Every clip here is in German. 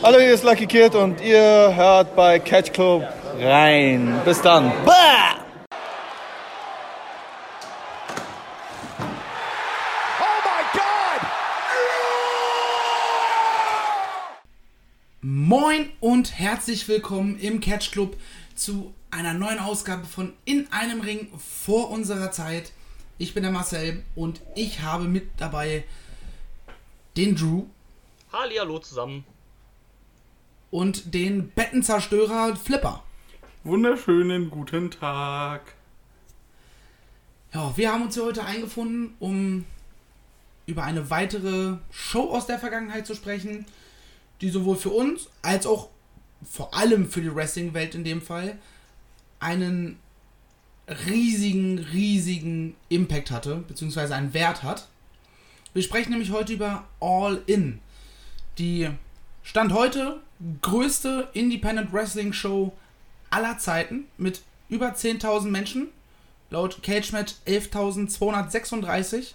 Hallo, hier ist Lucky Kid und ihr hört bei Catch Club rein. Bis dann. Bah! Oh! Moin und herzlich willkommen im Catch Club zu einer neuen Ausgabe von In einem Ring vor unserer Zeit. Ich bin der Marcel und ich habe mit dabei den Drew Hallihallo zusammen. Und den Bettenzerstörer Flipper. Wunderschönen guten Tag. Ja, wir haben uns hier heute eingefunden, um über eine weitere Show aus der Vergangenheit zu sprechen, die sowohl für uns als auch vor allem für die Wrestling-Welt in dem Fall einen riesigen, riesigen Impact hatte, beziehungsweise einen Wert hat. Wir sprechen nämlich heute über All In, die Stand heute größte Independent Wrestling Show aller Zeiten mit über 10.000 Menschen. Laut CageMatch 11.236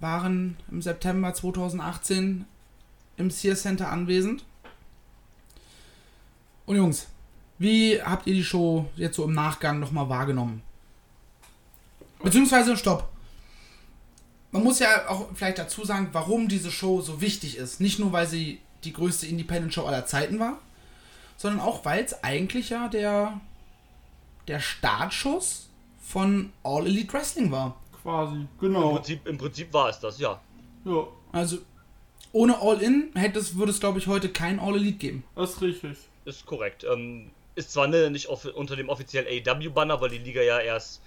waren im September 2018 im Sears Center anwesend. Und Jungs, wie habt ihr die Show jetzt so im Nachgang nochmal wahrgenommen? Beziehungsweise, stopp. Man muss ja auch vielleicht dazu sagen, warum diese Show so wichtig ist. Nicht nur, weil sie die größte Independent-Show aller Zeiten war, sondern auch, weil es eigentlich ja der, der Startschuss von All Elite Wrestling war. Quasi, Im, genau. Prinzip, Im Prinzip war es das, ja. Ja, Also, ohne All In hätte es, würde es, glaube ich, heute kein All Elite geben. das ist richtig. Ist korrekt. Ähm, ist zwar ne, nicht unter dem offiziellen AEW-Banner, weil die Liga ja erst,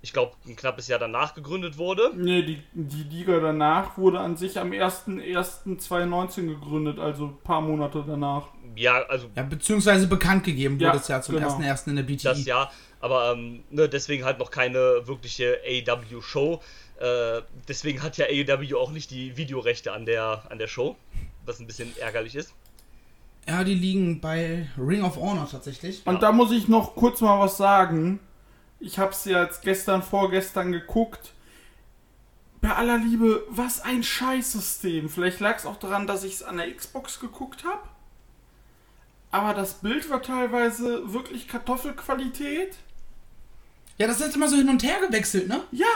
ich glaube, ein knappes Jahr danach gegründet wurde. Nee, die, die Liga danach wurde an sich am 1.1.2019 gegründet, also ein paar Monate danach. Ja, also Ja, beziehungsweise bekannt gegeben Ja, wurde es ja zum genau. ersten ersten in der BTE. das Jahr. Aber ähm, ne, deswegen halt noch keine wirkliche AEW-Show. Äh, deswegen hat ja AEW auch nicht die Videorechte an der, an der Show. Was ein bisschen ärgerlich ist. Ja, die liegen bei Ring of Honor tatsächlich. Und da muss ich noch kurz mal was sagen. Ich hab's ja jetzt gestern, vorgestern geguckt. Bei aller Liebe, was ein Scheißsystem. Vielleicht lag es auch daran, dass ich es an der Xbox geguckt habe. Aber das Bild war teilweise wirklich Kartoffelqualität. Ja, das ist jetzt immer so hin und her gewechselt, ne? Ja,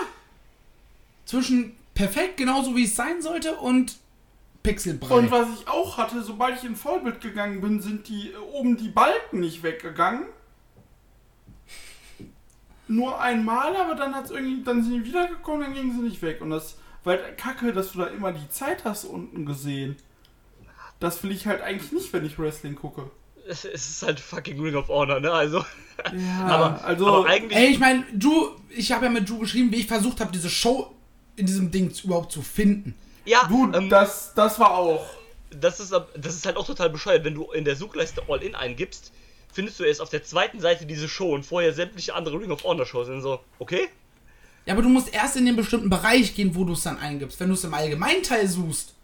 Zwischen perfekt, genauso wie es sein sollte, und Pixelbrei. Und was ich auch hatte, sobald ich in Vollbild gegangen bin, sind die oben die Balken nicht weggegangen. Nur einmal, aber dann hat's irgendwie, dann sind die wiedergekommen, dann gingen sie nicht weg. Und das war halt kacke, dass du da immer die Zeit hast unten gesehen. Das will ich halt eigentlich nicht, wenn ich Wrestling gucke. Es, ist halt fucking Ring of Honor, ne? Also. Ja, aber, also. aber eigentlich. Ey, ich meine, du, ich habe ja mit Drew geschrieben, wie ich versucht habe, diese Show in diesem Ding überhaupt zu finden. ja, du, ähm, das, das war auch. das ist, das ist halt auch total bescheuert, wenn du in der Suchleiste All-In eingibst, findest du erst auf der zweiten Seite diese Show und vorher sämtliche andere Ring of Honor Shows sind so, okay? Ja, aber du musst erst in den bestimmten Bereich gehen, wo du es dann eingibst. Wenn du es im Allgemeinteil suchst,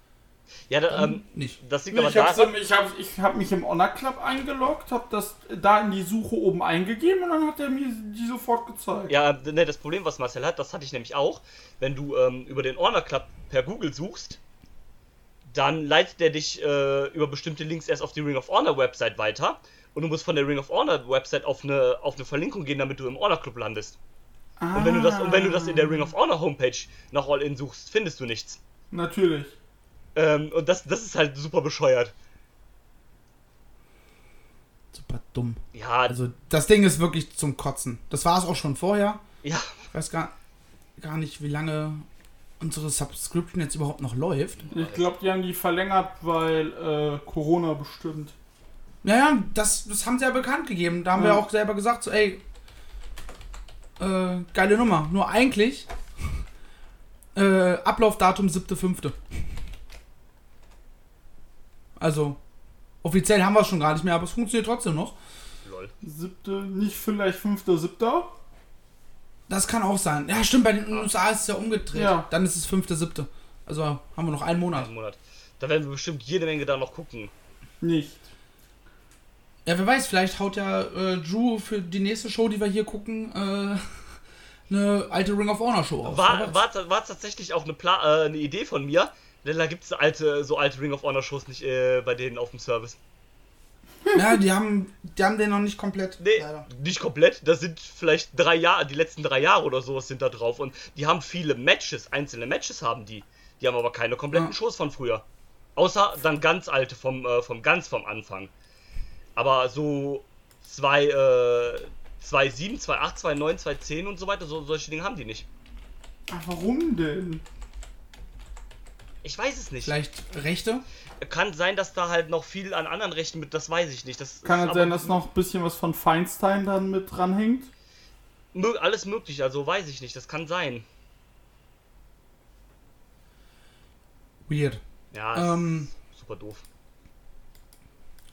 Ja, da, ähm, nicht. das liegt Nee, aber ich habe daran, ich hab, ich hab mich im Honor Club eingeloggt, habe das da in die Suche oben eingegeben und dann hat er mir die sofort gezeigt. ja, ne, das Problem, was Marcel hat, das hatte ich nämlich auch, wenn du ähm, über den Honor Club per Google suchst, dann leitet der dich äh, über bestimmte Links erst auf die Ring of Honor Website weiter und du musst von der Ring of Honor Website auf eine, auf eine Verlinkung gehen, damit du im Honor Club landest. Und wenn du das, und wenn du das in der Ring of Honor Homepage nach All-In suchst, findest du nichts. Natürlich. Ähm, und das, das ist halt super bescheuert. Super dumm. Ja, Also, das Ding ist wirklich zum Kotzen. Das war es auch schon vorher. ja, Ich weiß gar, gar nicht, wie lange unsere Subscription jetzt überhaupt noch läuft. Ich glaube, die haben die verlängert, weil äh, Corona bestimmt. Naja, das, das haben sie ja bekannt gegeben. Da haben wir Ja. auch selber gesagt, so, ey, äh, geile Nummer. Nur eigentlich, äh, Ablaufdatum 7.5. Also, offiziell haben wir es schon gar nicht mehr, aber es funktioniert trotzdem noch. lol. Siebte, nicht vielleicht fünfter, siebter. Das kann auch sein. Ja, stimmt, bei den USA ist es ja umgedreht. Ja. Dann ist es 5.7. Also haben wir noch einen Monat. Einen Monat. Da werden wir bestimmt jede Menge da noch gucken. Nicht. Ja, wer weiß, vielleicht haut ja äh, Drew für die nächste Show, die wir hier gucken, äh, eine alte Ring of Honor Show aus. War, war, war tatsächlich auch eine, Pla äh, eine Idee von mir, Denn da gibt es alte, so alte Ring of Honor Shows nicht äh, bei denen auf dem Service. Ja, die haben, die haben den noch nicht komplett. Nee, leider. nicht komplett. Das sind vielleicht drei Jahre, die letzten drei Jahre oder sowas sind da drauf. Und die haben viele Matches, einzelne Matches haben die. Die haben aber keine kompletten Ja. Shows von früher. Außer dann ganz alte vom, äh, vom ganz vom Anfang. Aber so zwei, äh, 2.7, 2.8, 2.9, 2.10 und so weiter, so, solche Dinge haben die nicht. Ach, warum denn? Ich weiß es nicht. Vielleicht Rechte? Kann sein, dass da halt noch viel an anderen Rechten mit, das weiß ich nicht. Das Kann aber sein, dass noch ein bisschen was von Feinstein dann mit dranhängt? alles möglich, also weiß ich nicht, das kann sein. Weird. Ja, Ähm, super doof.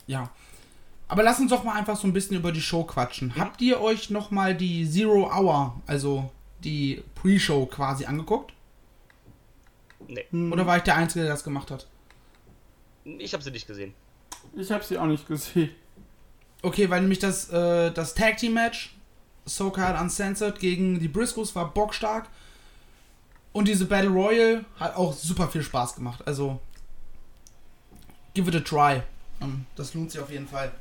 ja. Aber lass uns doch mal einfach so ein bisschen über die Show quatschen. Habt ihr euch noch mal die Zero Hour, also die Pre-Show quasi angeguckt? Nee, Oder war ich der Einzige, der das gemacht hat? ich habe sie nicht gesehen. Ich habe sie auch nicht gesehen. Okay, weil nämlich das, äh, das Tag Team Match, So Called Uncensored gegen die Briscoes war bockstark. Und diese Battle Royale hat auch super viel Spaß gemacht. Also, give it a try. Ähm, das lohnt sich auf jeden Fall.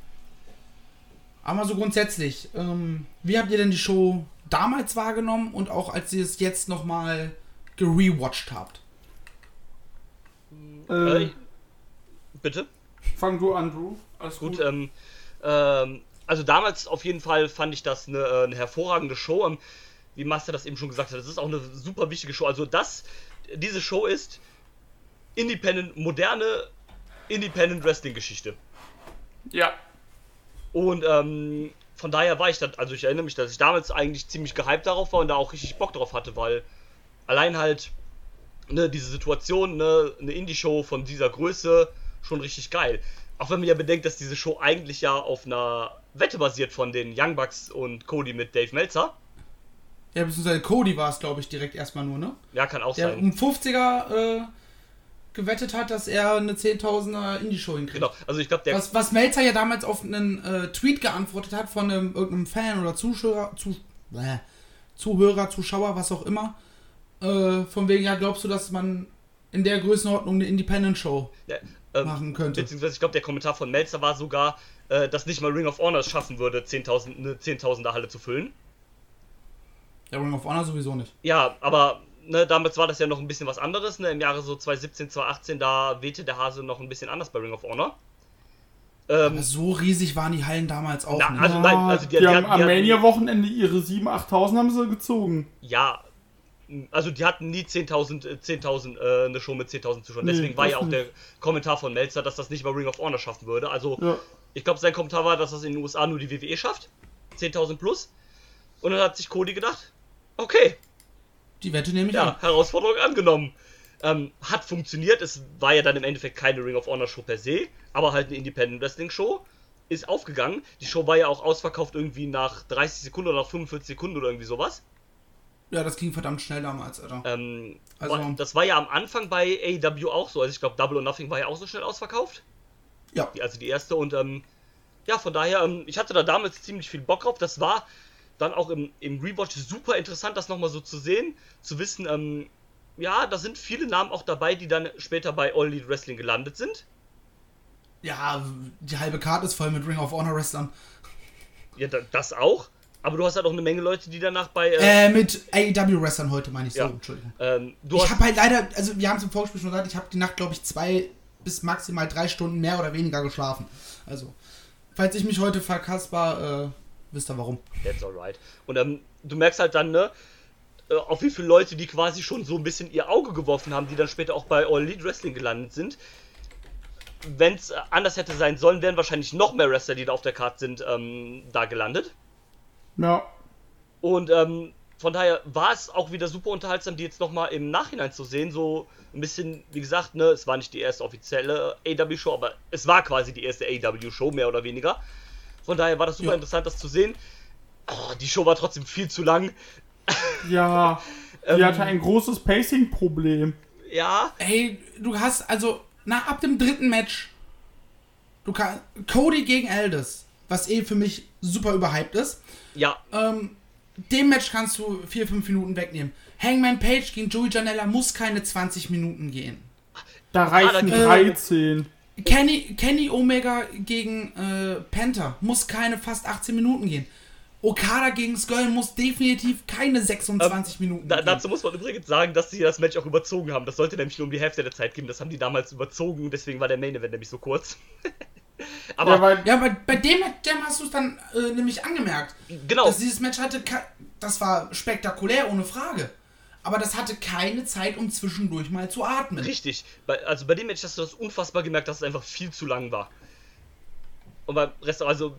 Aber so grundsätzlich, ähm, wie habt ihr denn die Show damals wahrgenommen und auch als ihr es jetzt nochmal gerewatcht habt? Äh, Äh, bitte? fang du an, Drew. Alles Gut, gut. ähm, ähm, also damals auf jeden Fall fand ich das eine, äh, eine hervorragende Show. Ähm, wie Master das eben schon gesagt hat, das ist auch eine super wichtige Show. Also das, diese Show ist Independent, moderne Independent Wrestling Geschichte. ja. Und ähm, von daher war ich dann, also ich erinnere mich, dass ich damals eigentlich ziemlich gehypt darauf war und da auch richtig Bock drauf hatte, weil allein halt ne, diese Situation, ne, eine Indie-Show von dieser Größe, schon richtig geil. Auch wenn man ja bedenkt, dass diese Show eigentlich ja auf einer Wette basiert von den Young Bucks und Cody mit Dave Meltzer. Ja, beziehungsweise Cody war es, glaube ich, direkt erstmal nur, ne? Ja, kann auch Der sein. um 50er äh, gewettet hat, dass er eine 10.000er Indie-Show hinkriegt. Genau, also ich glaube, der Was, was Melzer ja damals auf einen äh, Tweet geantwortet hat von einem, irgendeinem Fan oder Zuschauer, zu, äh, Zuhörer, Zuschauer, was auch immer. Äh, von wegen, ja, glaubst du, dass man in der Größenordnung eine Independent-Show Ja, ähm, machen könnte? Beziehungsweise, ich glaube, der Kommentar von Melzer war sogar, äh, dass nicht mal Ring of Honor es schaffen würde, 10.000 eine 10.000er Halle zu füllen. Der Ring of Honor sowieso nicht. Ja, aber ne, damals war das ja noch ein bisschen was anderes. Ne? Im Jahre so 2017, 2018, da wehte der Hase noch ein bisschen anders bei Ring of Honor. Ähm, so riesig waren die Hallen damals auch Na, nicht. also- nein, also die- die, die haben am Mania-Wochenende ihre 7.000, 8.000 haben sie gezogen. ja, also die hatten nie 10.000, äh, 10.000, äh, eine Show mit 10.000 Zuschauern. Nee, Deswegen war ja auch nicht. der Kommentar von Melzer, dass das nicht mal Ring of Honor schaffen würde. Also, Ja. ich glaube, sein Kommentar war, dass das in den USA nur die WWE schafft. 10.000 plus. Und dann hat sich Cody gedacht, okay, Die Wette nehme ich Ja, an. Herausforderung angenommen. Ähm, hat funktioniert. Es war ja dann im Endeffekt keine Ring of Honor Show per se, aber halt eine Independent Wrestling Show. Ist aufgegangen. Die Show war ja auch ausverkauft irgendwie nach 30 Sekunden oder nach 45 Sekunden oder irgendwie sowas. Ja, das ging verdammt schnell damals, Alter. Ähm, Also- das war ja am Anfang bei AEW auch so. Also ich glaube, Double or Nothing war ja auch so schnell ausverkauft. Ja. Die, also die erste und ähm, ja, von daher, ähm, ich hatte da damals ziemlich viel Bock drauf. Das war dann auch im, im Rewatch super interessant, das nochmal so zu sehen, zu wissen, ähm, ja, da sind viele Namen auch dabei, die dann später bei All Elite Wrestling gelandet sind. Ja, die halbe Karte ist voll mit Ring of Honor Wrestlern. Ja, da, das auch. Aber du hast halt auch eine Menge Leute, die danach bei. Äh, Äh, mit AEW Wrestlern heute meine ich so, Ja. Entschuldigung. ähm, Ich habe halt leider, also wir haben es im Vorgespräch schon gesagt, ich habe die Nacht, glaube ich, zwei bis maximal drei Stunden mehr oder weniger geschlafen. Also, falls ich mich heute verkasper, äh, wisst ihr warum. That's alright. Und ähm, du merkst halt dann, ne, äh, auf wie viele Leute, die quasi schon so ein bisschen ihr Auge geworfen haben, die dann später auch bei All Elite Wrestling gelandet sind. Wenn es anders hätte sein sollen, wären wahrscheinlich noch mehr Wrestler, die da auf der Karte sind, ähm, da gelandet. Ja. Und ähm, von daher war es auch wieder super unterhaltsam, die jetzt nochmal im Nachhinein zu sehen. So ein bisschen, wie gesagt, ne, es war nicht die erste offizielle AW-Show, aber es war quasi die erste AW-Show, mehr oder weniger. Von daher war das super Ja. interessant, das zu sehen. Oh, die Show war trotzdem viel zu lang. Ja. Die Ähm, hatte ein großes Pacing-Problem. Ja, Ey, du hast also, na, ab dem dritten Match, du kannst, Cody gegen Aldis, was eh für mich super überhyped ist, ja, ähm, dem Match kannst du vier, fünf Minuten wegnehmen. Hangman Page gegen Joey Janella muss keine 20 Minuten gehen. Da reichen da- 13. Kenny, Kenny Omega gegen äh, Penta muss keine fast 18 Minuten gehen. Okada gegen Skull muss definitiv keine 26 Minuten Da, gehen. dazu muss man übrigens sagen, dass sie das Match auch überzogen haben. Das sollte nämlich nur um die Hälfte der Zeit gehen. Das haben die damals überzogen, deswegen war der Main Event nämlich so kurz. Aber Ja, weil, Ja, bei, bei dem Jam hast du es dann äh, nämlich angemerkt. genau, Dass dieses Match hatte, das war spektakulär, ohne Frage. Aber das hatte keine Zeit, um zwischendurch mal zu atmen. richtig. Bei, also bei dem Match hast du das unfassbar gemerkt, dass es einfach viel zu lang war. Und beim Rest, also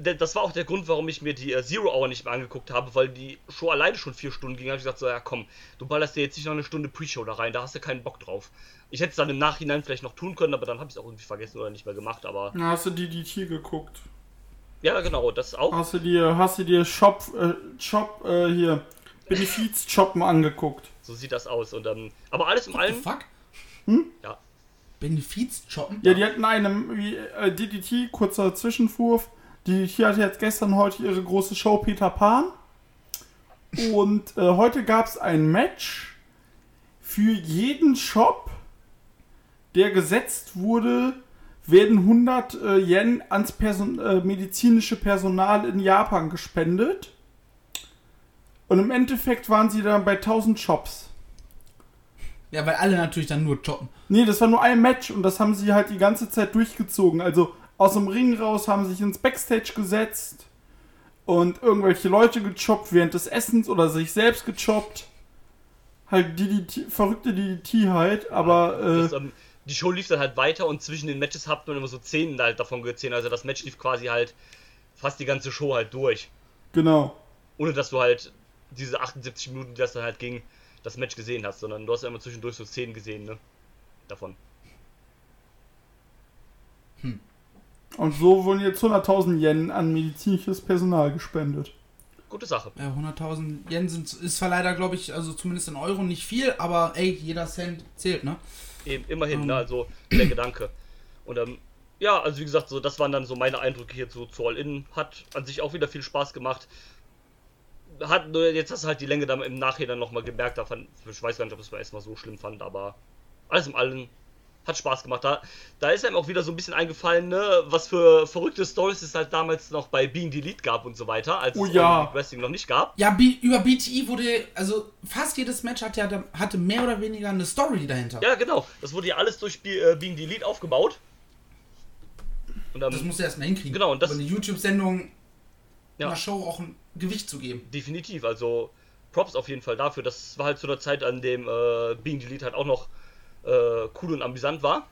das war auch der Grund, warum ich mir die äh, Zero Hour nicht mehr angeguckt habe, weil die Show alleine schon vier Stunden ging. Da habe ich gesagt, so, ja komm, du ballerst dir jetzt nicht noch eine Stunde Pre-Show da rein, da hast du keinen Bock drauf. Ich hätte es dann im Nachhinein vielleicht noch tun können, aber dann habe ich es auch irgendwie vergessen oder nicht mehr gemacht. Aber Na, hast du DDT geguckt? ja, genau, das auch. Hast du dir, hast du dir Shop, äh, Shop, äh, hier, Benefiz-Shoppen angeguckt? So sieht das aus. Und, ähm, aber alles in allem, fuck? ja, Benefiz shoppen? Ja, die hatten eine, wie, äh, DDT, kurzer Zwischenwurf. DDT hatte jetzt gestern, heute ihre große Show Peter Pan. Und äh, heute gab es ein Match für jeden Shop, der gesetzt wurde, werden 100 äh, Yen ans Person äh, medizinische Personal in Japan gespendet. Und im Endeffekt waren sie dann bei 1000 Shops. Ja, weil alle natürlich dann nur shoppen. Nee, das war nur ein Match und das haben sie halt die ganze Zeit durchgezogen. Also aus dem Ring raus haben sie sich ins Backstage gesetzt und irgendwelche Leute gechoppt während des Essens oder sich selbst gechoppt. Halt DDT, verrückte DDT halt, aber äh, ähm, die Show lief dann halt weiter und zwischen den Matches hat man immer so Szenen halt davon gesehen. Also das Match lief quasi halt fast die ganze Show halt durch. genau. Ohne dass du halt diese 78 Minuten, die das dann halt ging, das Match gesehen hast, sondern du hast ja immer zwischendurch so Szenen gesehen, ne? Davon. Und so wurden jetzt 100.000 Yen an medizinisches Personal gespendet. Gute Sache. Ja, 100.000 Yen sind, ist zwar leider, glaube ich, also zumindest in Euro nicht viel, aber ey, jeder Cent zählt, ne? Eben, immerhin, Ähm. ne? Also der Gedanke. Und ähm, ja, also wie gesagt, so das waren dann so meine Eindrücke hier zu, zu All In. Hat an sich auch wieder viel Spaß gemacht. Hat nur jetzt hast du halt die Länge dann im Nachhinein nochmal gemerkt. Da fand, ich weiß gar nicht, ob ich es erstmal so schlimm fand, aber alles im Allen hat Spaß gemacht. Da, da ist einem auch wieder so ein bisschen eingefallen, ne, was für verrückte Stories es halt damals noch bei Being Delete gab und so weiter, als Oh es ja. Wrestling noch nicht gab. Ja, B über BTI wurde, also fast jedes Match hat ja, hatte mehr oder weniger eine Story dahinter. Ja, genau. Das wurde ja alles durch Be äh, Being Delete aufgebaut. Und dann, Das musst du erstmal hinkriegen. Genau, und das- Über eine YouTube-Sendung Ja. einer Show auch ein Gewicht zu geben. Definitiv, also Props auf jeden Fall dafür. Das war halt zu der Zeit, an dem äh, Being Delete halt auch noch äh, cool und amüsant war.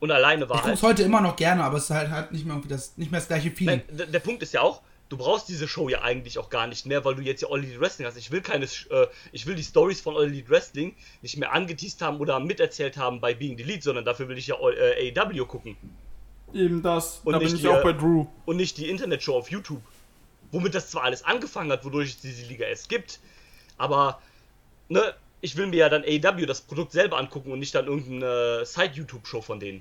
Und alleine war Ich halt. guck's heute immer noch gerne, aber es ist halt, halt nicht mehr irgendwie das, nicht mehr das gleiche Feeling. Nein, der, der Punkt ist ja auch, du brauchst diese Show ja eigentlich auch gar nicht mehr, weil du jetzt ja All Elite Wrestling hast. Ich will keine, äh, ich will die Stories von All Elite Wrestling nicht mehr angeteased haben oder miterzählt haben bei Being Delete, sondern dafür will ich ja All, äh, AEW gucken Eben das. Und da bin nicht ich auch hier- bei Drew. und nicht die Internetshow auf YouTube. Womit das zwar alles angefangen hat, wodurch es diese Liga erst gibt, aber ne, ich will mir ja dann AEW das Produkt selber angucken und nicht dann irgendeine Side-YouTube-Show von denen.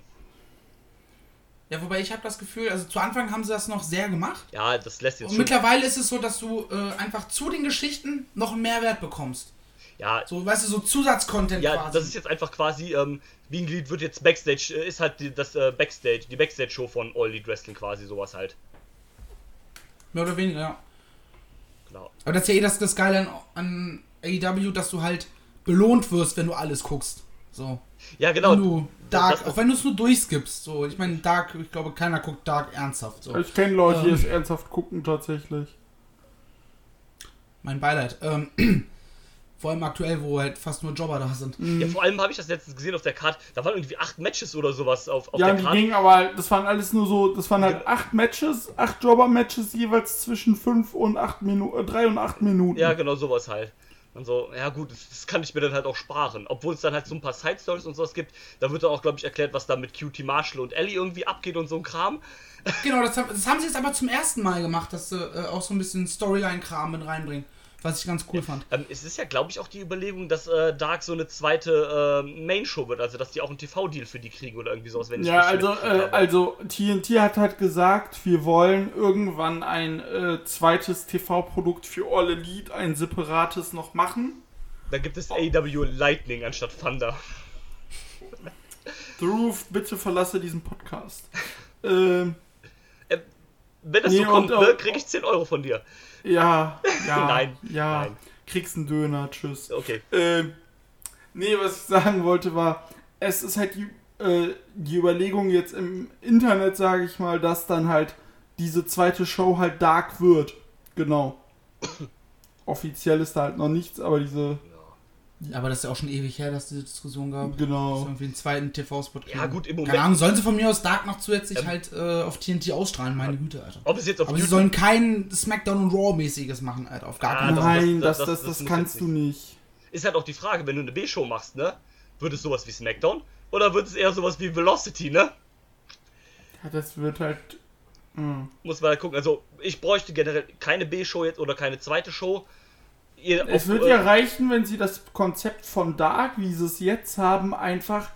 Ja, wobei ich habe das Gefühl, also zu Anfang haben sie das noch sehr gemacht. Ja, das lässt jetzt Und schon. mittlerweile ist es so, dass du äh, einfach zu den Geschichten noch einen Mehrwert bekommst. Ja, So, weißt du, so Zusatzcontent ja, quasi. das ist jetzt einfach quasi, ähm, Being Elite wird jetzt Backstage, äh, ist halt die, das äh, Backstage, die Backstage-Show von All Elite Wrestling quasi, sowas halt. Mehr oder weniger, ja. Genau. Aber das ist ja eh das, das Geile an, an AEW, dass du halt belohnt wirst, wenn du alles guckst. So. Ja, genau. Wenn du Dark, das- auch wenn du es nur durchskippst. So, ich meine, Dark, ich glaube, keiner guckt Dark ernsthaft. So. Ich kenne Leute, die Ähm. es ernsthaft gucken tatsächlich. Mein Beileid. Ähm, vor allem aktuell, wo halt fast nur Jobber da sind. Ja, vor allem habe ich das letztens gesehen auf der Karte. Da waren irgendwie acht Matches oder sowas auf, auf Ja, der die Karte. gingen aber, das waren alles nur so, das waren halt Ja. acht Matches, acht Jobber-Matches jeweils zwischen fünf und acht Minuten, äh, drei und acht Minuten. Ja, genau sowas halt. Und so, ja gut, das, das kann ich mir dann halt auch sparen. Obwohl es dann halt so ein paar Side-Stories und sowas gibt. Da wird dann auch, glaube ich, erklärt, was da mit Cutie Marshall und Ellie irgendwie abgeht und so ein Kram. Genau, das, haben- das haben sie jetzt aber zum ersten Mal gemacht, dass sie äh, auch so ein bisschen Storyline-Kram mit reinbringen. Was ich ganz cool fand. Ähm, es ist ja, glaube ich, auch die Überlegung, dass äh, Dark so eine zweite äh, Main-Show wird. Also, dass die auch einen TV-Deal für die kriegen oder irgendwie sowas, wenn Ja, also, äh, also TNT hat halt gesagt, wir wollen irgendwann ein äh, zweites TV-Produkt für All Elite, ein separates noch machen. Da gibt es AW Lightning anstatt Thunder. The Roof, bitte verlasse diesen Podcast. Ähm, Wenn das Nee, so kommt, ne, äh, krieg ich 10 Euro von dir. Ja, ja. Nein, Ja. nein. Kriegst einen Döner, tschüss. Okay. Ähm, nee, was ich sagen wollte war, es ist halt die, äh, die Überlegung jetzt im Internet, sage ich mal, dass dann halt diese zweite Show halt dark wird. Genau. Offiziell ist da halt noch nichts, aber diese, Aber das ist ja auch schon ewig her, dass es diese Diskussion gab. Dass genau. irgendwie einen zweiten TV-Spot Ja, gut, im Keine Moment. Ahnung, sollen sie von mir aus Dark noch zusätzlich Ähm, halt äh, auf TNT ausstrahlen, meine Güte, Alter. Ob es jetzt auf Aber sie YouTube. sollen kein Smackdown und Raw-mäßiges machen, Alter. Auf gar Ja, keinen Fall. Nein, das- das, das- das, das kannst du nicht. Ist halt auch die Frage, wenn du eine B-Show machst, ne? Wird es sowas wie SmackDown? Oder wird es eher sowas wie Velocity, ne? Ja, das wird halt. mh. Muss man halt gucken. Also, ich bräuchte generell keine B-Show jetzt oder keine zweite Show. Ihr, Es auf, wird äh, ja reichen, wenn sie das Konzept von Dark, wie sie es jetzt haben, einfach,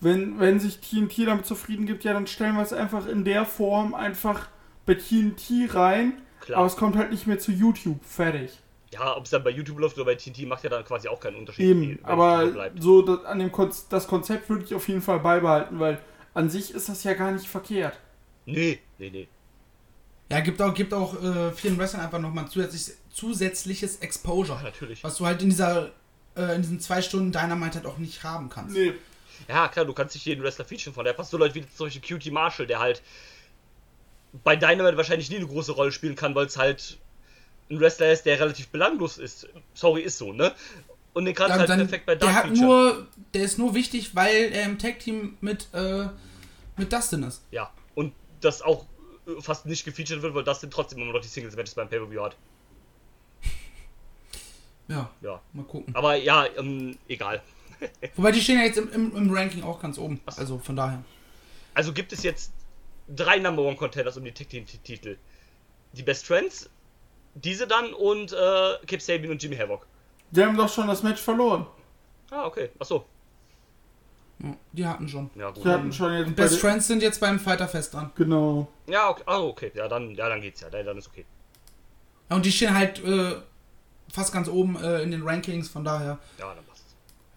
wenn, wenn sich TNT damit zufrieden gibt, ja, dann stellen wir es einfach in der Form einfach bei TNT rein. Klar. Aber es kommt halt nicht mehr zu YouTube. Fertig. Ja, ob es dann bei YouTube läuft oder bei TNT, macht ja dann quasi auch keinen Unterschied. Eben. Aber so das, an dem Kon das Konzept würde ich auf jeden Fall beibehalten, weil an sich ist das ja gar nicht verkehrt. Nee, nee, nee. Ja, gibt auch, gibt auch äh, vielen Wrestlern einfach nochmal zusätzlich, zusätzliches Exposure. Natürlich. Was du halt in dieser äh, in diesen zwei Stunden Dynamite halt auch nicht haben kannst. Nee. Ja, klar, du kannst nicht jeden Wrestler featuren von. Der passt so Leute wie zum Beispiel Cutie Marshall, der halt bei Dynamite wahrscheinlich nie eine große Rolle spielen kann, weil es halt ein Wrestler ist, der relativ belanglos ist. Sorry, ist so, ne? Und den kannst du halt dann, perfekt bei der Dark hat featuren. nur, der ist nur wichtig, weil er im Tag-Team mit, äh, mit Dustin ist. Ja, und das auch äh, fast nicht gefeatured wird, weil Dustin trotzdem immer noch die Singles-Matches beim Pay-Per-View hat. Ja, Ja. mal gucken. Aber ja, ähm, egal. Wobei die stehen ja jetzt im, im, im Ranking auch ganz oben. Also von daher. Also gibt es jetzt drei Number One Contenders um die Tag Team Titel. Die Best Friends, diese dann und äh, Kip Sabian und Jimmy Havoc. Die haben doch schon das Match verloren. Ah, okay. Achso. Ja, die hatten schon. Ja, gut. Die hatten schon jetzt Best Friends sind jetzt beim Fighter Fest dran. Genau. Ja, okay. Ah, okay. Ja, dann, ja, dann geht's ja. Dann, dann ist okay. Ja, und die stehen halt äh, fast ganz oben äh, in den Rankings, von daher. Ja, dann passt.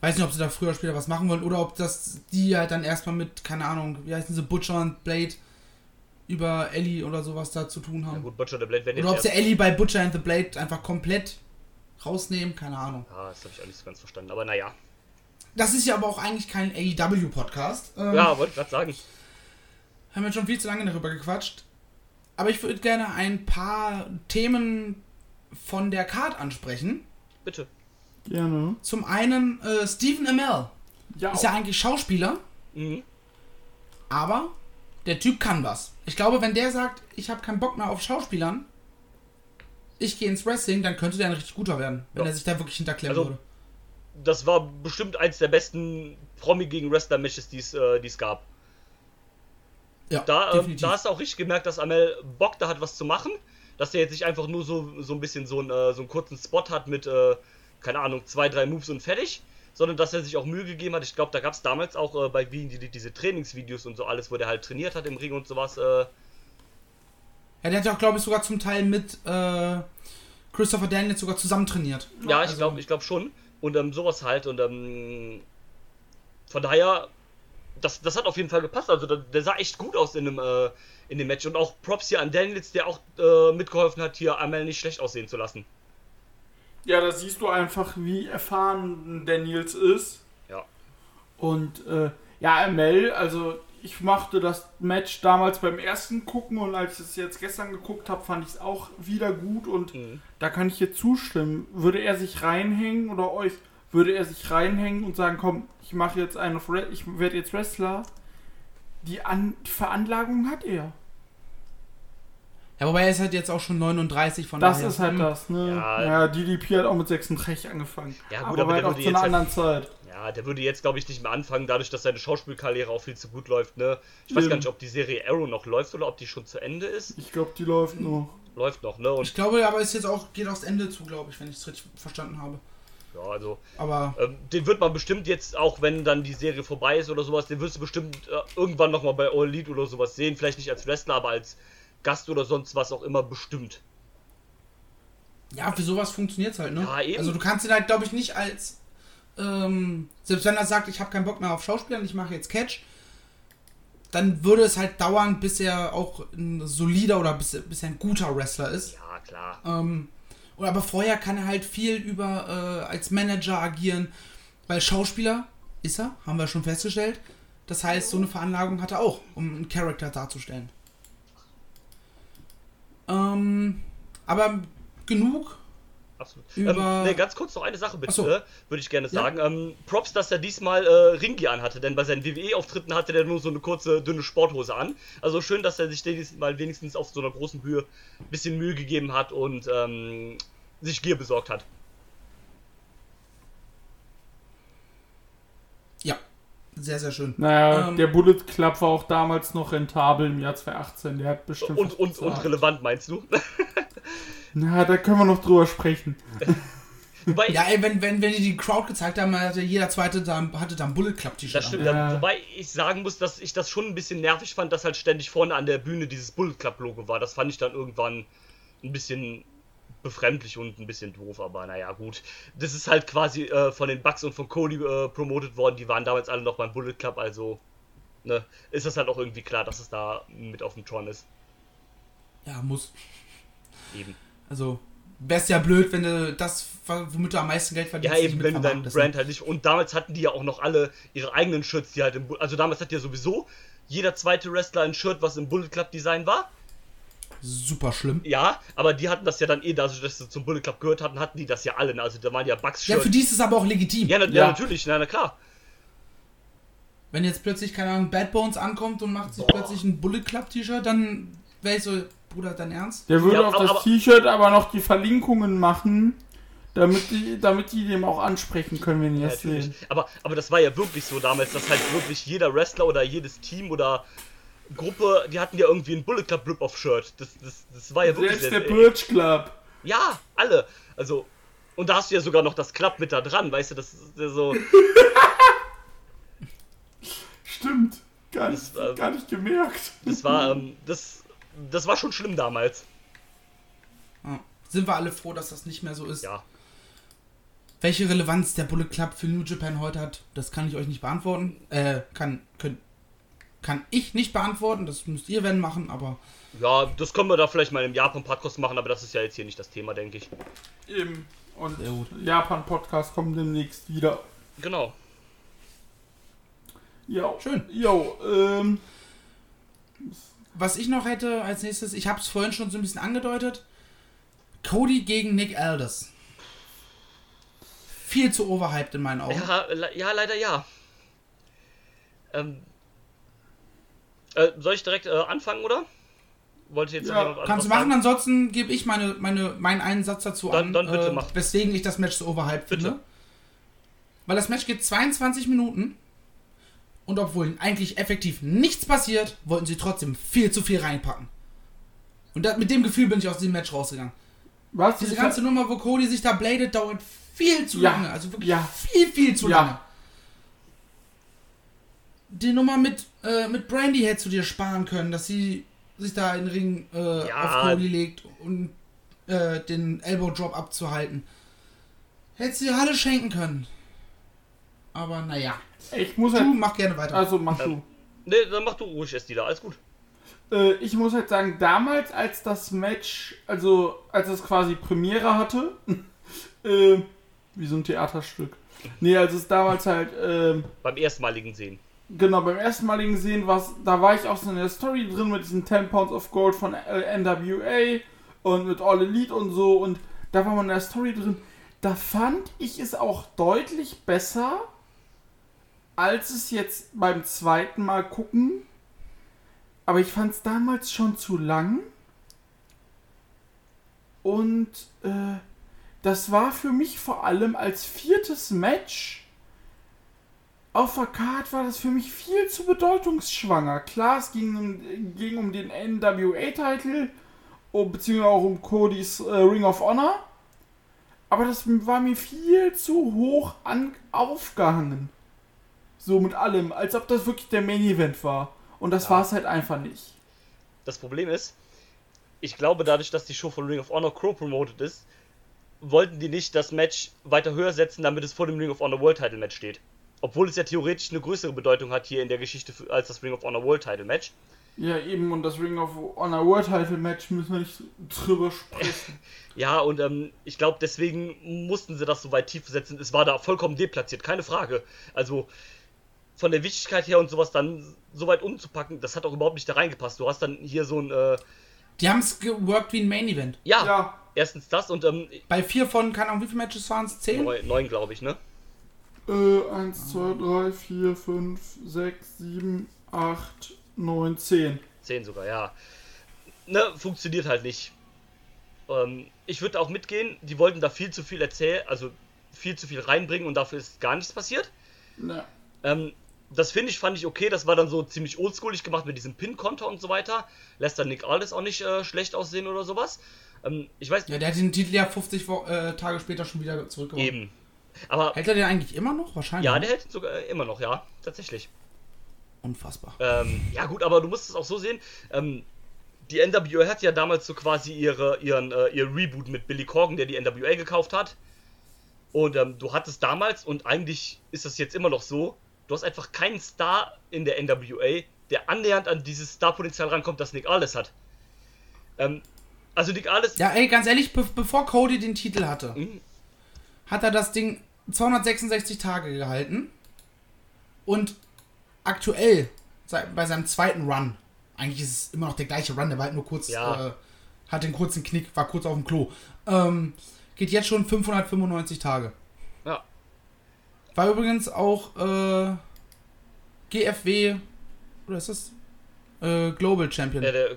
Weiß nicht, ob sie da früher oder später was machen wollen oder ob das die halt dann erstmal mit, keine Ahnung, wie heißen sie, Butcher und Blade über Ellie oder sowas da zu tun Ja, haben. gut, Butcher the Blade werden oder ob sie. Ellie bei Butcher and the Blade einfach komplett rausnehmen, keine Ahnung. Ja, das habe ich auch nicht so ganz verstanden. Aber naja. Das ist ja aber auch eigentlich kein AEW-Podcast. Ähm, Ja, wollte gerade sagen. Haben wir schon viel zu lange darüber gequatscht. Aber ich würde gerne ein paar Themen von der Card ansprechen. Bitte. Gerne. Zum einen äh, Stephen Amell. Ja. Ist ja eigentlich Schauspieler, Mhm. aber der Typ kann was. Ich glaube, wenn der sagt, ich habe keinen Bock mehr auf Schauspielern, ich gehe ins Wrestling, dann könnte der ein richtig guter werden, wenn Ja. er sich da wirklich hinterklemmen Also, würde. Das war bestimmt eins der besten Promi gegen Wrestler-Matches, die es äh, die es gab. Ja, Da, definitiv. da hast du auch richtig gemerkt, dass Amel Bock da hat, was zu machen. Dass er jetzt nicht einfach nur so, so ein bisschen so, ein, äh, so einen kurzen Spot hat mit, äh, keine Ahnung, zwei, drei Moves und fertig. Sondern dass er sich auch Mühe gegeben hat. Ich glaube, da gab es damals auch äh, bei Wien die, die, diese Trainingsvideos und so alles, wo der halt trainiert hat im Ring und sowas. Äh, ja, der hat ja auch, glaube ich, sogar zum Teil mit äh, Christopher Daniels sogar zusammen trainiert. ja, ich Also- glaube ich glaub schon. Und ähm, sowas halt. Und ähm, von daher, das, das hat auf jeden Fall gepasst. Also der, der sah echt gut aus in dem, äh, in dem Match. Und auch Props hier an Daniels, der auch äh, mitgeholfen hat, hier einmal nicht schlecht aussehen zu lassen. Ja, da siehst du einfach, wie erfahren Daniels ist. Ja. Und äh, ja, ML, also ich machte das Match damals beim ersten gucken und als ich es jetzt gestern geguckt habe, fand ich es auch wieder gut und Mhm. da kann ich dir zustimmen. Würde er sich reinhängen oder euch, würde er sich reinhängen und sagen, komm, ich mache jetzt einen ich werde jetzt Wrestler. Die, An Veranlagung hat er. Ja, wobei er ist halt jetzt auch schon 39 von Das daher. ist halt das, ne? Ja. Ja, DDP hat auch mit 36 angefangen. Ja, aber, gut, aber halt der auch zu einer halt- anderen Zeit. Ja, der würde jetzt, glaube ich, nicht mehr anfangen, dadurch, dass seine Schauspielkarriere auch viel zu gut läuft. Ne? Ich weiß Mhm. gar nicht, ob die Serie Arrow noch läuft oder ob die schon zu Ende ist. Ich glaube, die läuft noch. Läuft noch, ne? Und Ich glaube, aber ist jetzt auch, geht aufs Ende zu, glaube ich, wenn ich es richtig verstanden habe. Ja, also, Aber ähm, den wird man bestimmt jetzt, auch wenn dann die Serie vorbei ist oder sowas, den wirst du bestimmt äh, irgendwann nochmal bei All Elite oder sowas sehen. Vielleicht nicht als Wrestler, aber als Gast oder sonst was auch immer bestimmt. ja, für sowas funktioniert es halt, ne? Ja, eben. Also du kannst ihn halt, glaube ich, nicht als ähm, selbst wenn er sagt, ich habe keinen Bock mehr auf Schauspielern, ich mache jetzt Catch, dann würde es halt dauern, bis er auch ein solider oder bis, bis er ein guter Wrestler ist. Ja, klar. Ähm, aber vorher kann er halt viel über äh, als Manager agieren, weil Schauspieler ist er, haben wir schon festgestellt. Das heißt, so eine Veranlagung hat er auch, um einen Charakter darzustellen. Ähm, aber genug. Absolut. Über- Ähm, nee, ganz kurz noch eine Sache bitte, so. würde ich gerne Ja. sagen. Ähm, Props, dass er diesmal äh, Ringi anhatte, denn bei seinen WWE-Auftritten hatte der nur so eine kurze, dünne Sporthose an. Also schön, dass er sich diesmal wenigstens auf so einer großen Bühne ein bisschen Mühe gegeben hat und ähm, sich Gier besorgt hat. Ja, sehr, sehr schön. Naja, Ähm, der Bullet Club war auch damals noch rentabel im Jahr 2018. Der hat bestimmt. Und, und, und relevant, meinst du? Na, da können wir noch drüber sprechen. Wobei, Ja, ey, wenn, wenn, wenn die die Crowd gezeigt haben, hatte jeder zweite da, hatte da ein Bullet Club T-Shirt. Das stimmt, Ja. ja. wobei ich sagen muss, dass ich das schon ein bisschen nervig fand, dass halt ständig vorne an der Bühne dieses Bullet Club Logo war. Das fand ich dann irgendwann ein bisschen befremdlich und ein bisschen doof, aber naja, gut. Das ist halt quasi äh, von den Bucks und von Cody äh, promotet worden. Die waren damals alle noch beim Bullet Club, also ne, ist das halt auch irgendwie klar, dass es da mit auf dem Tron ist. Ja, muss. Eben. Also, wär's ja blöd, wenn du das, womit du am meisten Geld verdienst, Ja, eben, wenn du deinen vermarktest, Brand ne? halt nicht. Und damals hatten die ja auch noch alle ihre eigenen Shirts, die halt im. Also damals hat ja sowieso jeder zweite Wrestler ein Shirt, was im Bullet Club Design war. Super schlimm. Ja, aber die hatten das ja dann eh, da sie das zum Bullet Club gehört hatten, hatten die das ja alle. ne? Also da waren ja Bugs Ja, Shirts. für die ist es aber auch legitim. ja, na, ja. Ja. natürlich, na, na klar. Wenn jetzt plötzlich, keine Ahnung, Bad Bones ankommt und macht sich Boah. plötzlich ein Bullet Club T-Shirt, dann wäre ich so, Bruder, dein Ernst? Der würde Ja, auf aber- das aber- T-Shirt aber noch die Verlinkungen machen, damit die, damit die dem auch ansprechen können, wenn die Ja, das natürlich. sehen. Aber, aber das war ja wirklich so damals, dass halt wirklich jeder Wrestler oder jedes Team oder Gruppe, die hatten ja irgendwie ein Bullet Club Rip-Off-Shirt. Das, das, das war ja wirklich Selbst der Birch Club. Ja, alle. Also, und da hast du ja sogar noch das Club mit da dran, weißt du, das ist ja so. Stimmt. Gar nicht, Das, äh, gar nicht gemerkt. Das war, ähm, das, das war schon schlimm damals. Ja. Sind wir alle froh, dass das nicht mehr so ist. Ja. Welche Relevanz der Bullet Club für New Japan heute hat, das kann ich euch nicht beantworten. Äh, kann, können, kann ich nicht beantworten, das müsst ihr wenn machen, aber Ja, das können wir da vielleicht mal im Japan-Podcast machen, aber das ist ja jetzt hier nicht das Thema, denke ich. Eben. Und Sehr gut. Japan-Podcast kommt demnächst wieder. Genau. Jo. Schön. Jo, ähm. Was ich noch hätte als nächstes, ich habe es vorhin schon so ein bisschen angedeutet, Cody gegen Nick Aldis. Viel zu overhyped in meinen Augen. Ja, le ja leider ja. Ähm, äh, soll ich direkt äh, anfangen, oder? Wollte jetzt Ja, Kannst du machen, sagen? ansonsten gebe ich meine, meine, meinen einen Satz dazu Dann- an, dann bitte äh, mach. weswegen ich das Match so overhyped Bitte. finde. Weil das Match geht 22 Minuten und obwohl eigentlich effektiv nichts passiert, wollten sie trotzdem viel zu viel reinpacken. Und da, mit dem Gefühl bin ich aus diesem Match rausgegangen. Was? Diese ganze Nummer, wo Cody sich da bladet, dauert viel zu Ja, lange. Also wirklich ja. viel, viel zu Ja. lange. Die Nummer mit, äh, mit Brandy hättest du dir sparen können, dass sie sich da in den Ring äh, Ja. auf Cody legt und äh, den Elbow Drop abzuhalten. Hättest du dir alles schenken können. Aber naja. Ich muss Du halt. mach gerne weiter. Also mach Ähm, du. Ne, dann mach du ruhig erst wieder, alles gut. Äh, ich muss halt sagen, damals, als das Match, also als es quasi Premiere hatte, äh, wie so ein Theaterstück. Nee, als es damals halt, ähm, Beim erstmaligen Sehen. genau, beim ersten Maligen sehen, was, da war ich auch so in der Story drin mit diesen 10 Pounds of Gold von äh, NWA und mit All Elite und so und da war man in der Story drin. Da fand ich es auch deutlich besser, als es jetzt beim zweiten Mal gucken. Aber ich fand es damals schon zu lang. Und äh, das war für mich vor allem als viertes Match auf der Card war das für mich viel zu bedeutungsschwanger. Klar, es ging, um- ging um den NWA-Titel, um, beziehungsweise auch um Codys äh, Ring of Honor. Aber das war mir viel zu hoch an, aufgehangen. So mit allem, als ob das wirklich der Main-Event war. Und das Ja. war es halt einfach nicht. Das Problem ist, ich glaube, dadurch, dass die Show von Ring of Honor Crow promoted ist, wollten die nicht das Match weiter höher setzen, damit es vor dem Ring of Honor World Title Match steht. Obwohl es ja theoretisch eine größere Bedeutung hat hier in der Geschichte als das Ring of Honor World Title Match. Ja, eben, und das Ring of Honor World Title Match müssen wir nicht drüber sprechen. Ja, und ähm, ich glaube, deswegen mussten sie das so weit tief setzen. Es war da vollkommen deplatziert, keine Frage. Also von der Wichtigkeit her und sowas dann so weit umzupacken, das hat auch überhaupt nicht da reingepasst. Du hast dann hier so ein, äh, Die haben es geworkt wie ein Main Event. ja, ja, erstens das und ähm, Bei vier von, keine Ahnung, wie viele Matches waren es? Zehn? neun, neun glaube ich, ne? äh, 1, 2, 3, 4, 5, 6, 7, 8, 9, 10. Zehn sogar, ja. Ne, funktioniert halt nicht. Ähm, ich würde auch mitgehen, die wollten da viel zu viel erzählen, also viel zu viel reinbringen und dafür ist gar nichts passiert. Na, Ähm, das finde ich, fand ich okay, das war dann so ziemlich oldschoolig gemacht mit diesem Pin-Konter und so weiter. Lässt dann Nick Aldis auch nicht äh, schlecht aussehen oder sowas. Ähm, ich weiß Ja, der hat den Titel ja 50 Wo äh, Tage später schon wieder zurückgewonnen. eben. Aber Hält er den eigentlich immer noch? Wahrscheinlich. ja, der hält ihn sogar immer noch, ja, tatsächlich. Unfassbar. Ähm, ja gut, aber du musst es auch so sehen. Ähm, die NWA hat ja damals so quasi ihre, ihren, äh, ihr Reboot mit Billy Corgan, der die NWA gekauft hat. Und ähm, du hattest damals, und eigentlich ist das jetzt immer noch so, du hast einfach keinen Star in der NWA, der annähernd an dieses Starpotenzial rankommt, das Nick Aldis hat. Ähm, also Nick Aldis, Ja, ey, ganz ehrlich, be bevor Cody den Titel hatte, Mhm. hat er das Ding 266 Tage gehalten. Und aktuell, bei seinem zweiten Run, eigentlich ist es immer noch der gleiche Run, der war halt nur kurz, Ja. äh, hat den kurzen Knick, war kurz auf dem Klo. Ähm, geht jetzt schon 595 Tage. Ja, War übrigens auch äh, GFW, oder ist das? Äh, Global Champion. der, der,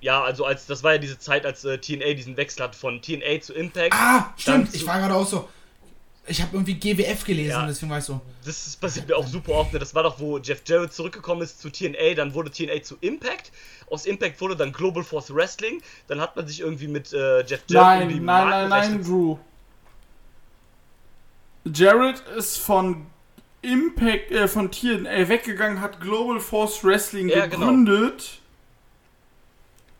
ja, also als das war ja diese Zeit, als äh, TNA diesen Wechsel hat von TNA zu Impact. ah, stimmt. Ich war gerade auch so. Ich habe irgendwie GWF gelesen, Ja. deswegen war ich so. Das ist- passiert mir auch super oft. Ne? Das war doch, wo Jeff Jarrett zurückgekommen ist zu TNA, dann wurde TNA zu Impact. Aus Impact wurde dann Global Force Wrestling. Dann hat man sich irgendwie mit äh, Jeff Jarrett Nein, nein, nein, nein, Drew. Jared ist von Impact, äh, von TNA weggegangen, hat Global Force Wrestling Ja, genau. gegründet.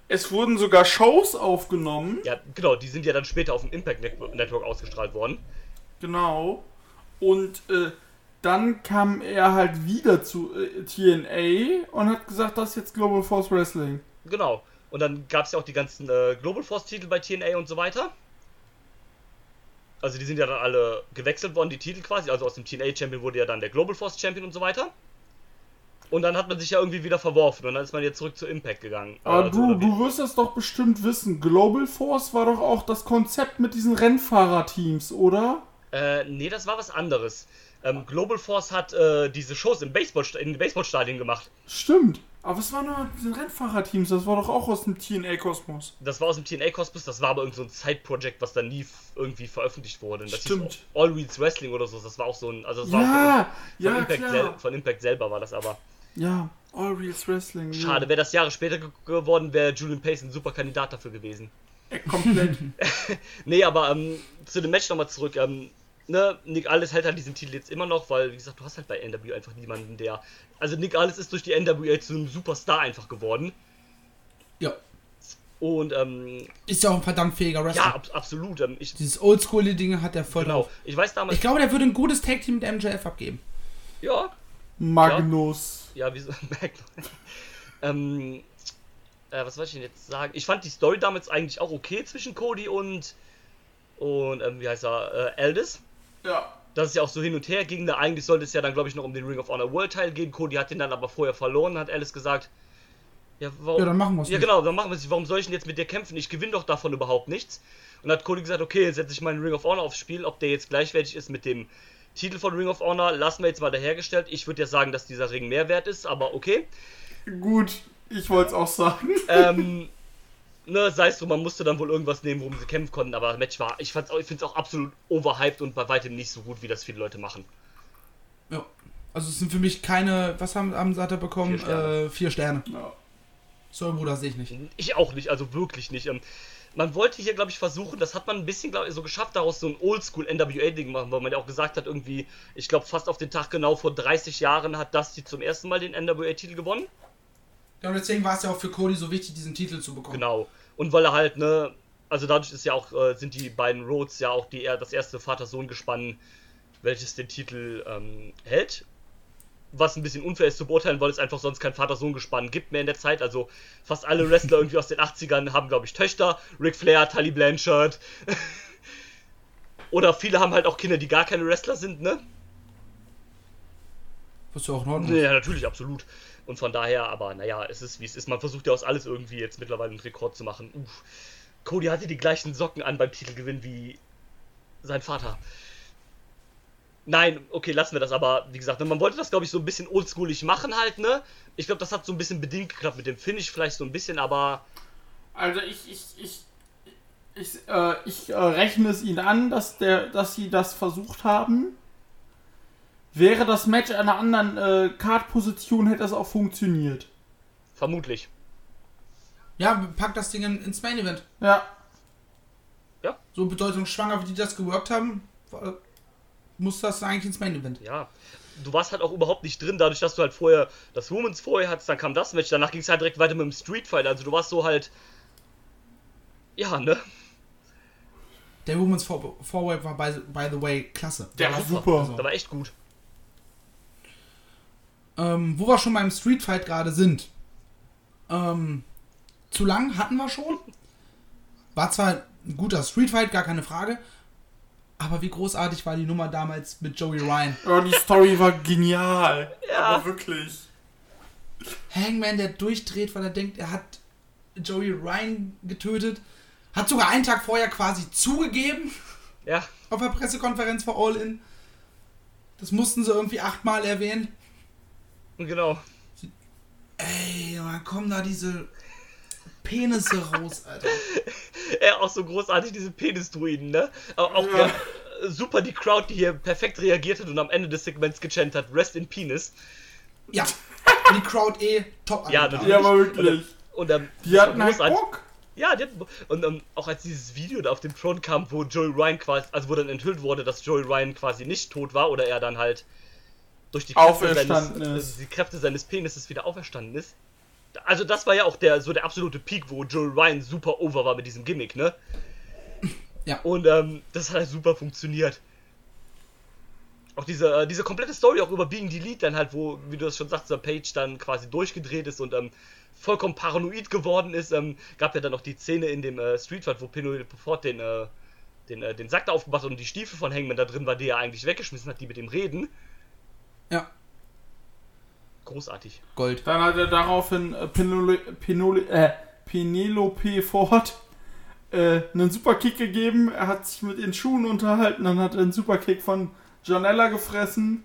Es wurden sogar Shows aufgenommen. Ja, genau, die sind ja dann später auf dem Impact Net- Network ausgestrahlt worden. Genau. Und äh, dann kam er halt wieder zu äh, TNA und hat gesagt, das ist jetzt Global Force Wrestling. Genau. Und dann gab es ja auch die ganzen äh, Global Force Titel bei TNA und so weiter. Also die sind ja dann alle gewechselt worden, die Titel quasi. Also aus dem TNA Champion wurde ja dann der Global Force Champion und so weiter. Und dann hat man sich ja irgendwie wieder verworfen und dann ist man jetzt zurück zu Impact gegangen. Aber Also, du, du wirst das doch bestimmt wissen. Global Force war doch auch das Konzept mit diesen Rennfahrerteams, oder? Äh, nee, das war was anderes. Ähm, Global Force hat äh, diese Shows im Baseball, in den Baseballstadien gemacht. Stimmt. Aber was war nur mit diesen Rennfahrerteams? Das war doch auch aus dem TNA-Kosmos. Das war aus dem TNA Cosmos, das war aber irgend so ein Side-Project, was dann nie irgendwie veröffentlicht wurde. Das Stimmt. All Wheels Wrestling oder so. Das war auch so ein. Also das war Ja, auch von, ja, Impact klar. sel von Impact selber war das aber. Ja, All Reels Wrestling. ja. Schade, wäre das Jahre später ge geworden, wäre Julian Pace ein super Kandidat dafür gewesen. Äh, Komplett. Nee, aber ähm, zu dem Match nochmal zurück. Ähm, ne, Nick Aldis hält halt diesen Titel jetzt immer noch, weil, wie gesagt, du hast halt bei NWA einfach niemanden, der. Also Nick Aldis ist durch die NWA zu einem Superstar einfach geworden. Ja. Und ähm, Ist ja auch ein verdammt fähiger Wrestler. ja, ab absolut. Ähm, ich, Dieses Oldschool-Dinge hat er voll genau. drauf. Ich weiß damals. Ich glaube, der würde ein gutes Tag-Team mit MJF abgeben. ja, Magnus. ja, wieso? ähm, äh, was wollte ich denn jetzt sagen? Ich fand die Story damals eigentlich auch okay zwischen Cody und. Und, ähm, wie heißt er? Äh, Aldis. Ja. dass es ja auch so hin und her ging. Da eigentlich sollte es ja dann, glaube ich, noch um den Ring of Honor World Teil gehen. Cody hat den dann aber vorher verloren, hat Alice gesagt. Ja, warum? Ja, dann machen wir's Ja, nicht. genau, dann machen wir es. Warum soll ich denn jetzt mit dir kämpfen? Ich gewinne doch davon überhaupt nichts. Und hat Cody gesagt, okay, jetzt setze ich meinen Ring of Honor aufs Spiel. Ob der jetzt gleichwertig ist mit dem Titel von Ring of Honor, lassen wir jetzt mal dahergestellt. Ich würde ja sagen, dass dieser Ring mehr wert ist, aber okay. Gut, ich wollte es auch sagen. ähm, ne, sei es so, man musste dann wohl irgendwas nehmen, worum sie kämpfen konnten, aber das Match war, ich, fand's auch- ich finde es auch absolut overhyped und bei weitem nicht so gut, wie das viele Leute machen. Ja. Also es sind für mich keine, was haben, haben hat er bekommen? Vier Sterne. Äh, vier Sterne. Ja. So, Bruder, sehe ich nicht. Ich auch nicht, also wirklich nicht. Ähm, man wollte hier, glaube ich, versuchen, das hat man ein bisschen, glaube ich, so geschafft, daraus so ein Oldschool NWA-Ding machen, weil man ja auch gesagt hat, irgendwie, ich glaube, fast auf den Tag genau vor 30 Jahren hat Dusty zum ersten Mal den NWA-Titel gewonnen. Ja, und deswegen war es ja auch für Cody so wichtig, diesen Titel zu bekommen. Genau. Und weil er halt, ne, Also dadurch ist ja auch, äh, sind die beiden Rhodes ja auch die, das erste Vater-Sohn-Gespann, welches den Titel ähm, hält. Was ein bisschen unfair ist zu beurteilen, weil es einfach sonst kein Vater-Sohn-Gespann gibt mehr in der Zeit. Also fast alle Wrestler irgendwie aus den 80ern haben, glaube ich, Töchter. Ric Flair, Tully Blanchard. Oder viele haben halt auch Kinder, die gar keine Wrestler sind, ne? Was ja auch in Ordnung. Ja, natürlich, absolut. Und von daher, aber naja, es ist wie es ist. Man versucht ja aus alles irgendwie jetzt mittlerweile einen Rekord zu machen. Uff. Cody hatte die gleichen Socken an beim Titelgewinn wie sein Vater. Nein, okay, lassen wir das, aber wie gesagt, man wollte das, glaube ich, so ein bisschen oldschoolig machen halt, ne? Ich glaube, das hat so ein bisschen bedingt geklappt mit dem Finish, vielleicht so ein bisschen, aber Also ich, ich, ich, ich, äh, ich äh, rechne es ihnen an, dass, der, dass sie das versucht haben. Wäre das Match an einer anderen äh, Card-Position, hätte es auch funktioniert. vermutlich. Ja, pack das Ding in, ins Main Event. Ja. So bedeutungsschwanger, wie die das geworkt haben, muss das eigentlich ins Main Event. Ja. Du warst halt auch überhaupt nicht drin, dadurch, dass du halt vorher das Women's vorher hattest, dann kam das Match, danach ging es halt direkt weiter mit dem Street Fight. Also du warst so halt. Ja, ne? Der Women's For- Forward war, by, by the way, klasse. Der war super. Also, Da war echt gut. Ähm, wo wir schon beim Street Fight gerade sind. Ähm, zu lang hatten wir schon. War zwar ein guter Street Fight, gar keine Frage. Aber wie großartig war die Nummer damals mit Joey Ryan? Ja, die Story war genial. Ja. Aber wirklich. Hangman, der durchdreht, weil er denkt, er hat Joey Ryan getötet. Hat sogar einen Tag vorher quasi zugegeben Ja. auf der Pressekonferenz vor All In. Das mussten sie irgendwie achtmal erwähnen. Genau. Ey, dann kommen da diese Penisse raus, Alter. Ja, auch so großartig, diese Penis-Druiden, ne? Auch, auch Ja. super die Crowd, die hier perfekt reagiert hat und am Ende des Segments gechannt hat, Rest in Penis. Ja, die Crowd eh top Ja, natürlich. Ja, aber wirklich. Und ähm, Die hatten halt Bock. Ja, die hatten, und ähm, auch als dieses Video da auf dem Thron kam, wo Joey Ryan quasi, also wo dann enthüllt wurde, dass Joey Ryan quasi nicht tot war oder er dann halt durch die Kräfte, seines, die Kräfte seines Penises wieder auferstanden ist. Also das war ja auch der so der absolute Peak, wo Joey Ryan super over war mit diesem Gimmick, ne? Ja. Und ähm, das hat halt super funktioniert. Auch diese, äh, diese komplette Story auch über Being Delete dann halt, wo, wie du das schon sagst, der Page dann quasi durchgedreht ist und ähm, vollkommen paranoid geworden ist. Ähm, gab ja dann noch die Szene in dem äh, Street Fight, wo Penelope Ford den, äh, den, äh, den Sack da aufgemacht hat und die Stiefel von Hangman da drin war, die er eigentlich weggeschmissen hat, die mit ihm reden. Ja, Großartig. Gold. Dann hat er daraufhin äh, Penole, Penole, äh, Penelope Ford äh, einen Superkick gegeben. Er hat sich mit ihren Schuhen unterhalten. Dann hat er einen Superkick von Janella gefressen.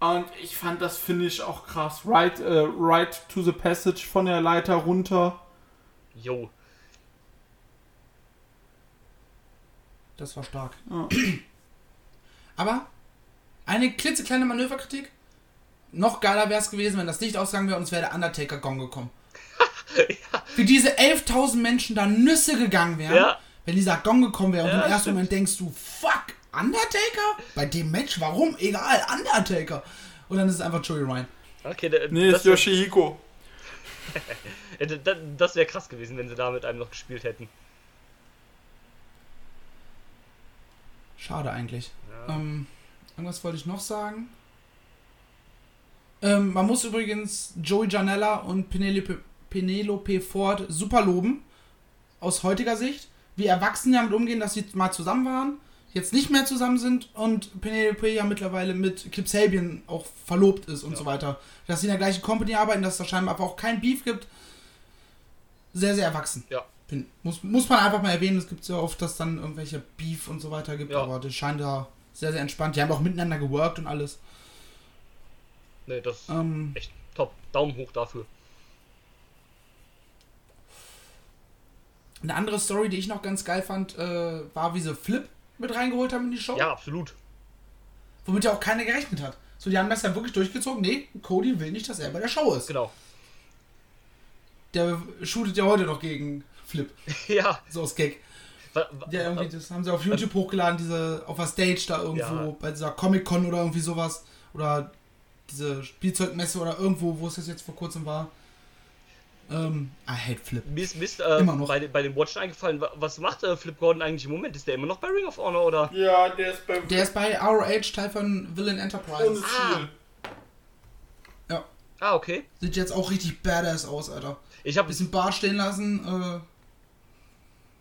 Und ich fand das Finish auch krass. Right, äh, right to the passage von der Leiter runter. Jo. Das war stark. Ja. Aber eine klitzekleine Manöverkritik. Noch geiler wäre es gewesen, wenn das Licht ausgegangen wäre und es wäre der Undertaker Gong gekommen. Wie diese 11.000 Menschen da Nüsse gegangen wären, Ja. wenn dieser Gong gekommen wäre und Ja, im ersten stimmt. Moment denkst du, fuck, Undertaker? Bei dem Match, warum? Egal, Undertaker. Und dann ist es einfach Joey Ryan. Okay, da, Nee, das ist Yoshihiko. da- das wäre krass gewesen, wenn sie da mit einem noch gespielt hätten. Schade eigentlich. Ja. Ähm, irgendwas wollte ich noch sagen. Ähm, man muss übrigens Joey Janella und Penelope, Penelope Ford super loben. Aus heutiger Sicht. Wie erwachsen damit umgehen, dass sie mal zusammen waren, jetzt nicht mehr zusammen sind und Penelope ja mittlerweile mit Kip Sabian auch verlobt ist und Ja. so weiter. Dass sie in der gleichen Company arbeiten, dass es da scheinbar aber auch kein Beef gibt. Sehr, sehr erwachsen. Ja. Muss, muss man einfach mal erwähnen, es gibt ja oft, dass dann irgendwelche Beef und so weiter gibt, Ja. aber das scheint da sehr, sehr entspannt. Die haben auch miteinander geworkt und alles. Nee, das ist Ähm, echt top. Daumen hoch dafür. eine andere Story, die ich noch ganz geil fand, äh, war, wie sie Flip mit reingeholt haben in die Show. Ja, absolut. Womit ja auch keiner gerechnet hat. So, die haben das ja wirklich durchgezogen. Nee, Cody will nicht, dass er bei der Show ist. Genau. Der shootet ja heute noch gegen Flip. Ja. So aus Gag. Wa- Der irgendwie, das haben sie auf YouTube hochgeladen, diese, auf der Stage da irgendwo, Ja. bei dieser Comic-Con oder irgendwie sowas. Oder diese Spielzeugmesse oder irgendwo, wo es das jetzt vor kurzem war. Ähm, I hate Flip. Mir ist, mir ist äh, Immer noch. Bei, den- bei den Watchen eingefallen, wa- was macht äh, Flip Gordon eigentlich im Moment? Ist der immer noch bei Ring of Honor oder? Ja, der ist bei Der ist bei ROH Teil von Villain Enterprises. ohne Ziel. Ja. Ah, okay. Sieht jetzt auch richtig badass aus, Alter. Ich habe Bisschen Bar stehen lassen, äh,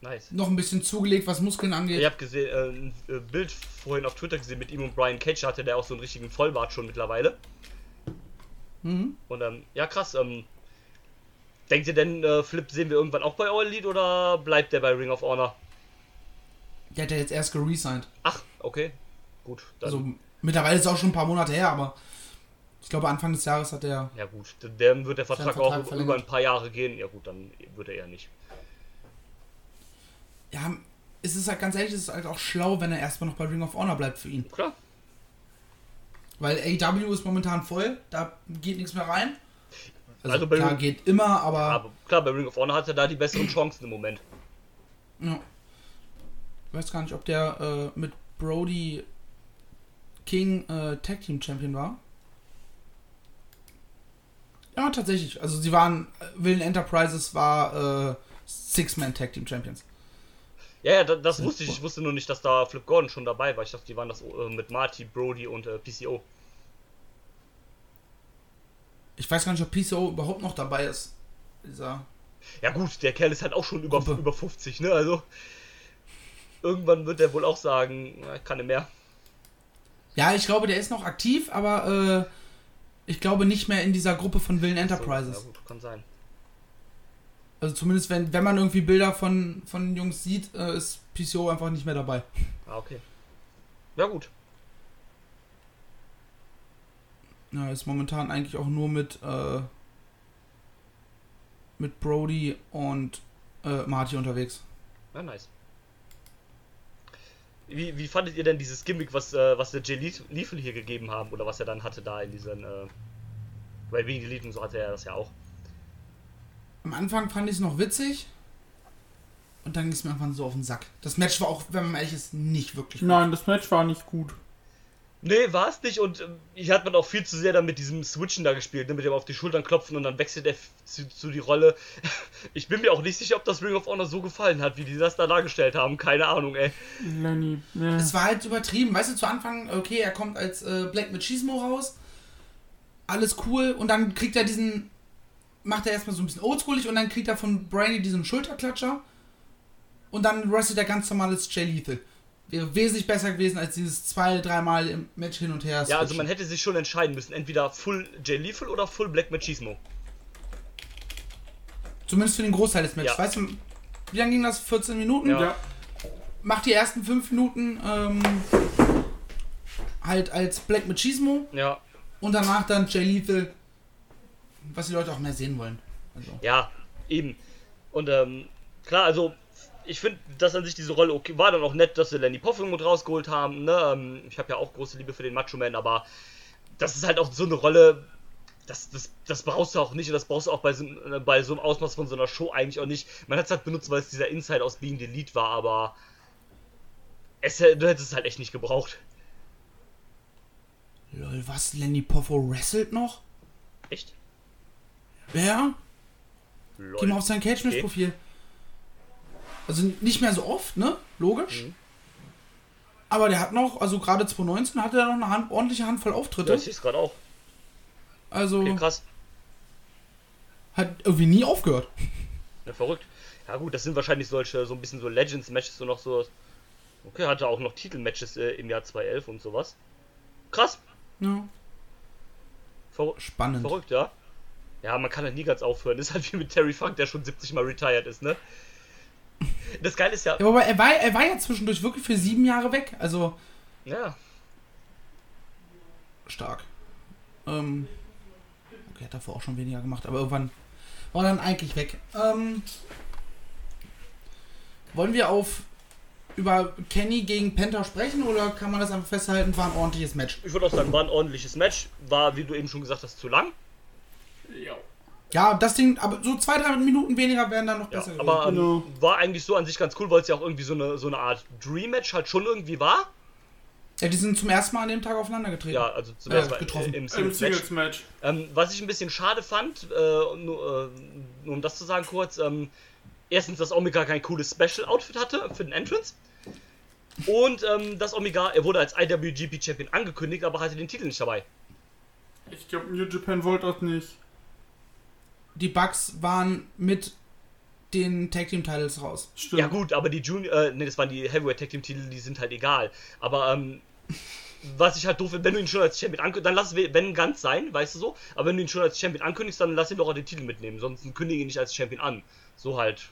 nice. noch ein bisschen zugelegt, was Muskeln Ich angeht. habe gesehen, äh, ein äh, Bild vorhin auf Twitter gesehen mit ihm und Brian Cage hatte der auch so einen richtigen Vollbart schon mittlerweile. Mhm. Und ähm, ja krass. Ähm, denkt ihr denn, äh, Flip sehen wir irgendwann auch bei All Elite oder bleibt der bei Ring of Honor? Der hat ja jetzt erst geresigned. Ach, okay. Gut, dann. Also mittlerweile ist es auch schon ein paar Monate her, aber ich glaube Anfang des Jahres hat er. ja gut, dann wird der Vertrag, Vertrag auch über verlängert. ein paar Jahre gehen. Ja gut, dann wird er eher nicht. Ja, es ist halt ganz ehrlich, es ist halt auch schlau, wenn er erstmal noch bei Ring of Honor bleibt für ihn. Klar. Weil AW ist momentan voll, da geht nichts mehr rein. Also, Also klar, Ring- geht immer, aber. Aber klar, bei Ring of Honor hat er da die besseren Chancen im Moment. Ja. Ich weiß gar nicht, ob der äh, mit Brody King äh, Tag Team Champion war. Ja, tatsächlich. Also sie waren, äh, Villain Enterprises war äh, Six-Man Tag Team Champions. Ja, ja, da- das wusste ich. Ich wusste nur nicht, dass da Flip Gordon schon dabei war. Ich dachte, die waren das äh, mit Marty, Brody und äh, PCO. Ich weiß gar nicht, ob PCO überhaupt noch dabei ist. Dieser. Ja gut, der Kerl ist halt auch schon über, Gruppe. über 50, ne? Also irgendwann wird er wohl auch sagen, kann nicht mehr. Ja, ich glaube, der ist noch aktiv, aber äh, ich glaube nicht mehr in dieser Gruppe von Villain Enterprises. So, ja gut, kann sein. Also zumindest wenn, wenn man irgendwie Bilder von, von Jungs sieht, äh, ist PCO einfach nicht mehr dabei. Ah, okay. Ja gut. Ja, ist momentan eigentlich auch nur mit, äh, mit Brody und äh, Marty unterwegs. Ja, nice. Wie, wie fandet ihr denn dieses Gimmick, was, äh, was der Jay Lethal hier gegeben haben? Oder was er dann hatte da in diesen, äh, bei Wegen Elite und so hatte er das ja auch. Am Anfang fand ich es noch witzig und dann ging es mir irgendwann so auf den Sack. Das Match war auch, wenn man ehrlich ist, nicht wirklich gut. Nein, das Match war nicht gut. Nee, war es nicht und ähm, hier hat man auch viel zu sehr dann mit diesem Switchen da gespielt, ne? mit dem auf die Schultern klopfen und dann wechselt er zu, zu die Rolle. Ich bin mir auch nicht sicher, ob das Ring of Honor so gefallen hat, wie die das da dargestellt haben. Keine Ahnung, ey. Lenny. Ja. Es war halt übertrieben. Weißt du, zu Anfang, okay, er kommt als äh, Black Machismo raus. Alles cool. Und dann kriegt er diesen. Macht er erstmal so ein bisschen oldschoolig und dann kriegt er von Brandy diesen Schulterklatscher. Und dann wrestelt er ganz normales Jay Lethal. Wäre wesentlich besser gewesen als dieses zwei, dreimal im Match hin und her. Ja, also man hätte sich schon entscheiden müssen, entweder Full Jay Lethal oder Full Black Machismo. Zumindest für den Großteil des Matches. Ja. Weißt du, wie lange ging das? 14 Minuten? Ja. ja. Macht die ersten 5 Minuten ähm, halt als Black Machismo. Ja, Und danach dann Jay Lethal, was die Leute auch mehr sehen wollen. Also. ja, eben. Und ähm, klar, also ich finde, dass an sich diese Rolle okay war dann auch nett, dass sie Lenny Poffin mit rausgeholt haben. Ne? Ähm, ich habe ja auch große Liebe für den Macho Man, aber das ist halt auch so eine Rolle, das, das, das brauchst du auch nicht und das brauchst du auch bei so, äh, bei so einem Ausmaß von so einer Show eigentlich auch nicht. Man hat es halt benutzt, weil es dieser Inside aus Being the Lead war, aber es, du hättest es halt echt nicht gebraucht. Lol, was? Lenny Poffo wrestelt noch? Echt? Wer? Lol. Geh mal auf sein Cage-Match-Profil. Also nicht mehr so oft, ne? Logisch. Mhm. Aber der hat noch, also gerade 2019 hatte er noch eine Hand, ordentliche Handvoll Ja, Auftritte. ich sehe es gerade auch. also Okay, krass. hat irgendwie nie aufgehört. Ja, verrückt. Ja gut, das sind wahrscheinlich solche, so ein bisschen so Legends-Matches und noch so. Okay, hatte auch noch Titelmatches äh, im Jahr 2011 und sowas. Krass. Ja, Ver spannend. verrückt, ja. Ja, man kann halt nie ganz aufhören. Ist halt wie mit Terry Funk, der schon 70 Mal retired ist, ne? Das Geile ist ja. Ja, aber er war, er war ja zwischendurch wirklich für sieben Jahre weg. Also Ja, stark. Ähm, okay, hat davor auch schon weniger gemacht, aber irgendwann war dann eigentlich weg. Ähm, wollen wir auf über Kenny gegen Penta sprechen oder kann man das einfach festhalten, war ein ordentliches Match? ich würde auch sagen, war ein ordentliches Match. War, wie du eben schon gesagt hast, zu lang. Ja. Ja, das Ding, aber so zwei, drei Minuten weniger wären dann noch Ja, besser aber ähm, Genau. war eigentlich so an sich ganz cool, weil es ja auch irgendwie so eine, so eine Art Dream-Match halt schon irgendwie war. Ja, die sind zum ersten Mal an dem Tag aufeinander getreten. Ja, also zum Äh, ersten Mal getroffen. äh, im Im Singles-Match. Ähm, was ich ein bisschen schade fand, äh, nur, äh, nur um das zu sagen kurz, ähm, erstens, dass Omega kein cooles Special-Outfit hatte für den Entrance. Und ähm, dass Omega, er wurde als IWGP-Champion angekündigt, aber hatte den Titel nicht dabei. Ich glaube, New Japan wollte das nicht. Die Bucks waren mit den Tag Team Titles raus. Stimmt. Ja gut, aber die Junior, äh, ne, das waren die Heavyweight Tag Team Titel, die sind halt egal. Aber ähm, was ich halt doof finde, wenn du ihn schon als Champion ankündigst, dann lass es wenn ganz sein, weißt du so. Aber wenn du ihn schon als Champion ankündigst, dann lass ihn doch auch den Titel mitnehmen. Sonst kündige ihn nicht als Champion an. So halt,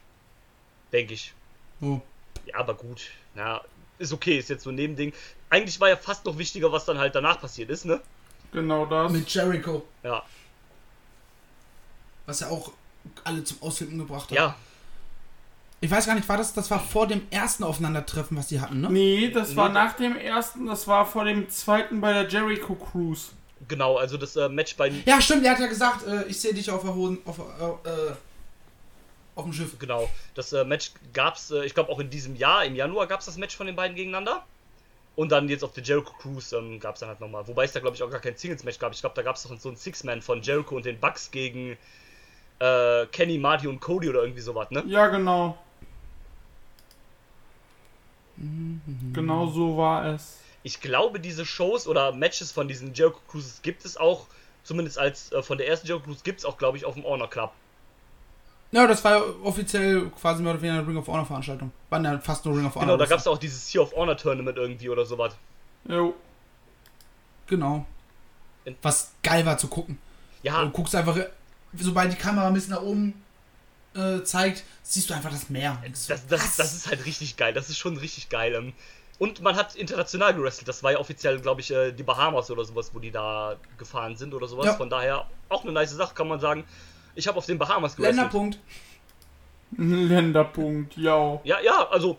denke ich. Oh. Ja, aber gut. Na, ist okay, ist jetzt so ein Nebending. Eigentlich war ja fast noch wichtiger, was dann halt danach passiert ist, ne? Genau das. Mit Jericho, Ja. Was ja auch alle zum Ausflippen gebracht hat. Ja, Ich weiß gar nicht, war das, das war vor dem ersten Aufeinandertreffen, was die hatten, ne? Nee, das war Nee. nach dem ersten, das war vor dem zweiten bei der Jericho Cruise. genau, also das äh, Match bei. Ja, stimmt, er hat ja gesagt, äh, ich sehe dich auf der Hohen, auf, äh, äh, auf dem Schiff. Genau, das äh, Match gab's, äh, ich glaube auch in diesem Jahr, im Januar gab's das Match von den beiden gegeneinander. Und dann jetzt auf der Jericho Cruise ähm, gab's dann halt nochmal. Wobei es da glaube ich auch gar kein Singles-Match gab. Ich glaube, da gab's doch so ein Six-Man von Jericho und den Bucks gegen äh, Kenny, Marty und Cody oder irgendwie sowas, ne? Ja, genau. Genau so war es. Ich glaube, diese Shows oder Matches von diesen Jericho Cruises gibt es auch, zumindest als äh, von der ersten Jericho Cruise gibt es auch, glaube ich, auf dem Honor Club. Ja, das war ja offiziell quasi mehr oder weniger eine Ring of Honor Veranstaltung. War ja fast nur Ring of Honor. Genau, da gab es auch dieses Sea of Honor Tournament irgendwie oder sowas. Jo. Genau. Was geil war zu gucken. Ja, Du guckst einfach, sobald die Kamera ein bisschen nach oben äh, zeigt, siehst du einfach das Meer. Das, das, das ist halt richtig geil. Das ist schon richtig geil. ähm. Und man hat international gewrestelt. Das war ja offiziell, glaube ich, äh, die Bahamas oder sowas, wo die da gefahren sind oder sowas. Ja. Von daher auch eine nice Sache, kann man sagen. Ich habe auf den Bahamas gewrestelt. Länderpunkt. Länderpunkt, ja. Ja, ja, also,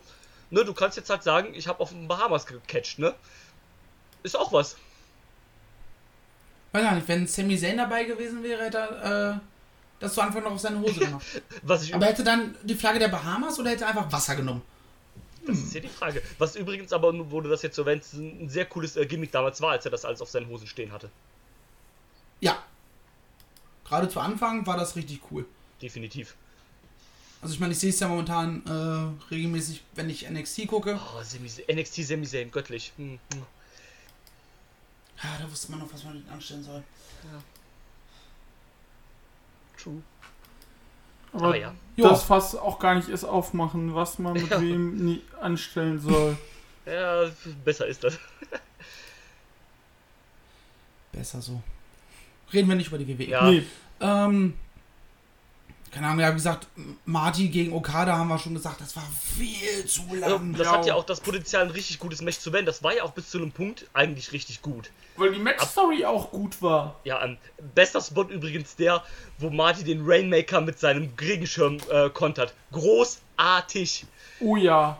ne, du kannst jetzt halt sagen, ich habe auf den Bahamas gecatcht, ne? Ist auch was. Weiß nicht, wenn Sami Zayn dabei gewesen wäre, hätte er äh, das zu Anfang noch auf seine Hose gemacht. Was ich Aber hätte dann die Flagge der Bahamas oder hätte er einfach Wasser genommen? Das ist ja die Frage. Was übrigens aber, du das jetzt so erwähnst, ein sehr cooles äh, Gimmick damals war, als er das alles auf seinen Hosen stehen hatte. Ja. Gerade zu Anfang war das richtig cool. Definitiv. Also ich meine, ich sehe es ja momentan äh, regelmäßig, wenn ich NXT gucke. Oh, NXT Sami Zayn, göttlich. Hm, hm. Ja, da wusste man noch, was man mit anstellen soll. True. Aber, Aber ja. das Fass auch gar nicht erst aufmachen, was man mit Ja. wem nie anstellen soll. Ja, besser ist das. Besser so. Reden wir nicht über die WWE. Ja. Nee, Ähm, keine Ahnung, ja, wie gesagt, Marty gegen Okada haben wir schon gesagt, das war viel zu lang. das hat ja auch das Potenzial, ein richtig gutes Match zu werden. Das war ja auch bis zu einem Punkt eigentlich richtig gut. weil die Match-Story auch gut war. Ja, ähm, bester Spot übrigens der, wo Marty den Rainmaker mit seinem Regenschirm äh, kontert. Großartig. Oh ja.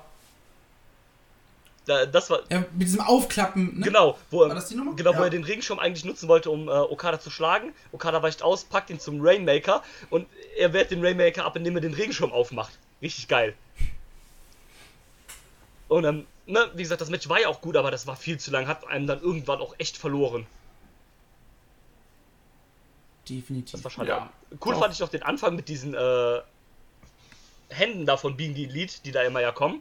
Da, das war, Ja, mit diesem Aufklappen, ne? Genau, wo, War das die Nummer? genau wo Ja. er den Regenschirm eigentlich nutzen wollte, um äh, Okada zu schlagen. Okada weicht aus, packt ihn zum Rainmaker und er wehrt den Rainmaker ab, indem er den Regenschirm aufmacht. Richtig geil. Und ähm, ne, wie gesagt, das Match war ja auch gut, aber das war viel zu lang, hat einem dann irgendwann auch echt verloren. Definitiv. Das war schade. Ja, cool doch. fand ich noch den Anfang mit diesen äh, Händen da von Being the Elite, die da immer ja kommen.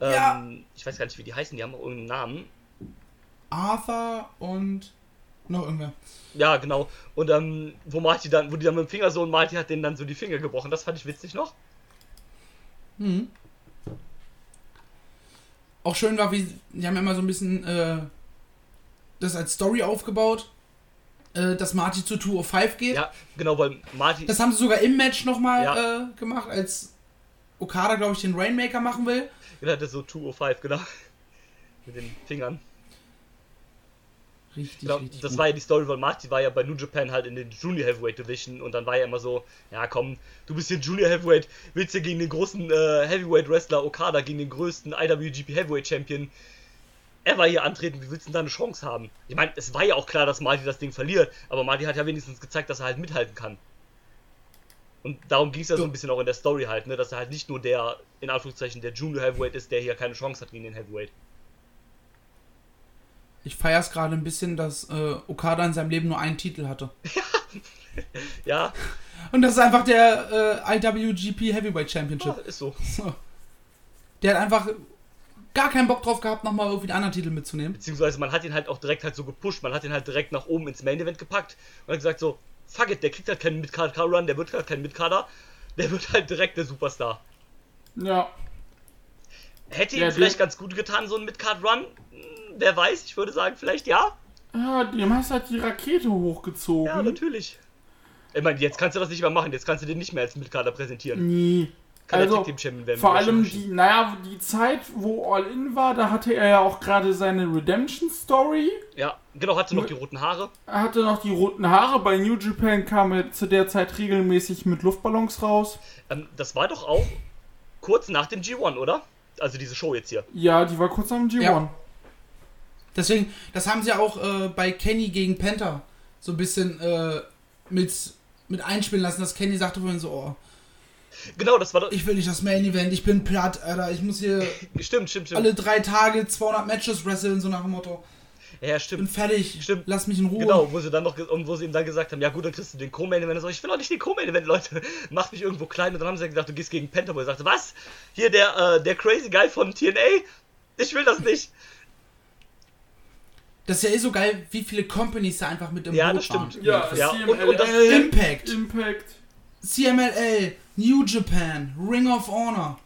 Ähm, Ja. Ich weiß gar nicht, wie die heißen, die haben auch irgendeinen Namen. Arthur und noch irgendwer. Ja, genau. Und ähm, wo Marty dann, wo die dann mit dem Finger so und Marty hat denen dann so die Finger gebrochen. Das fand ich witzig noch. Mhm. Auch schön war, wie die haben ja immer so ein bisschen äh, das als Story aufgebaut, äh, dass Marty zu 205 geht. Ja, genau, weil Marty. Das haben sie sogar im Match nochmal Ja. äh, gemacht, als Okada, glaube ich, den Rainmaker machen will. Genau, das so 205, genau. Mit den Fingern. Richtig, Genau, richtig. das gut. war ja die Story, weil Marty war ja bei New Japan halt in den Junior Heavyweight Division und dann war er immer so, ja komm, du bist hier Junior Heavyweight, willst du gegen den großen äh, Heavyweight Wrestler Okada, gegen den größten IWGP Heavyweight Champion ever hier antreten, wie willst du denn da eine Chance haben? Ich meine, es war ja auch klar, dass Marty das Ding verliert, aber Marty hat ja wenigstens gezeigt, dass er halt mithalten kann. Und darum ging es ja so ein bisschen auch in der Story halt, ne, dass er halt nicht nur der, in Anführungszeichen, der Junior Heavyweight ist, der hier keine Chance hat gegen den Heavyweight. Ich feiere es gerade ein bisschen, dass äh, Okada in seinem Leben nur einen Titel hatte. Ja, Und das ist einfach der äh, IWGP Heavyweight Championship. ja, ist so. So. Der hat einfach gar keinen Bock drauf gehabt, nochmal irgendwie den anderen Titel mitzunehmen. Beziehungsweise man hat ihn halt auch direkt halt so gepusht, man hat ihn halt direkt nach oben ins Main Event gepackt und hat gesagt so, fuck it, der kriegt halt keinen Mid-Card-Run, der wird halt kein Mid-Carder, der wird halt direkt der Superstar. Ja. Hätte ihm Ja, vielleicht ganz gut getan, so ein Mid-Card-Run? Hm, Wer weiß, ich würde sagen, vielleicht ja. Ja, dem hast halt die Rakete hochgezogen. Ja, natürlich. Ich meine, jetzt kannst du das nicht mehr machen, jetzt kannst du den nicht mehr als Mid-Carder präsentieren. Nie. Kann also, werden. vor allem die, naja, die Zeit, wo All In war, da hatte er ja auch gerade seine Redemption Story. Ja, genau, hatte noch die roten Haare. Er hatte noch die roten Haare. Bei New Japan kam er zu der Zeit regelmäßig mit Luftballons raus. Ähm, das war doch auch kurz nach dem G1, oder? Also diese Show jetzt hier. Ja, die war kurz am G1. Ja. Deswegen, das haben sie ja auch äh, bei Kenny gegen Penta so ein bisschen äh, mit, mit einspielen lassen, dass Kenny sagte vorhin so, oh, Genau, das war doch. ich will nicht das Main Event, ich bin platt, Alter, ich muss hier Stimmt, stimmt, stimmt. alle drei Tage 200 Matches wresteln, so nach dem Motto, ja, bin stimmt. fertig, Stimmt. lass mich in Ruhe. Genau, wo sie dann noch und wo sie ihm dann gesagt haben, ja gut, dann kriegst du den Co-Main Event. So, ich will doch nicht den Co-Main Event, Leute. Macht mich irgendwo klein. Und dann haben sie gesagt, du gehst gegen Penta. Wo er sagte, was? Hier der, äh, der crazy Guy von TNA? Ich will das nicht. Das ist ja eh so geil, wie viele Companies da einfach mit im Ja, Boot das stimmt. waren. Ja, Ja, CMLL, und- und das- Impact, Impact. CMLL, New Japan, Ring of Honor.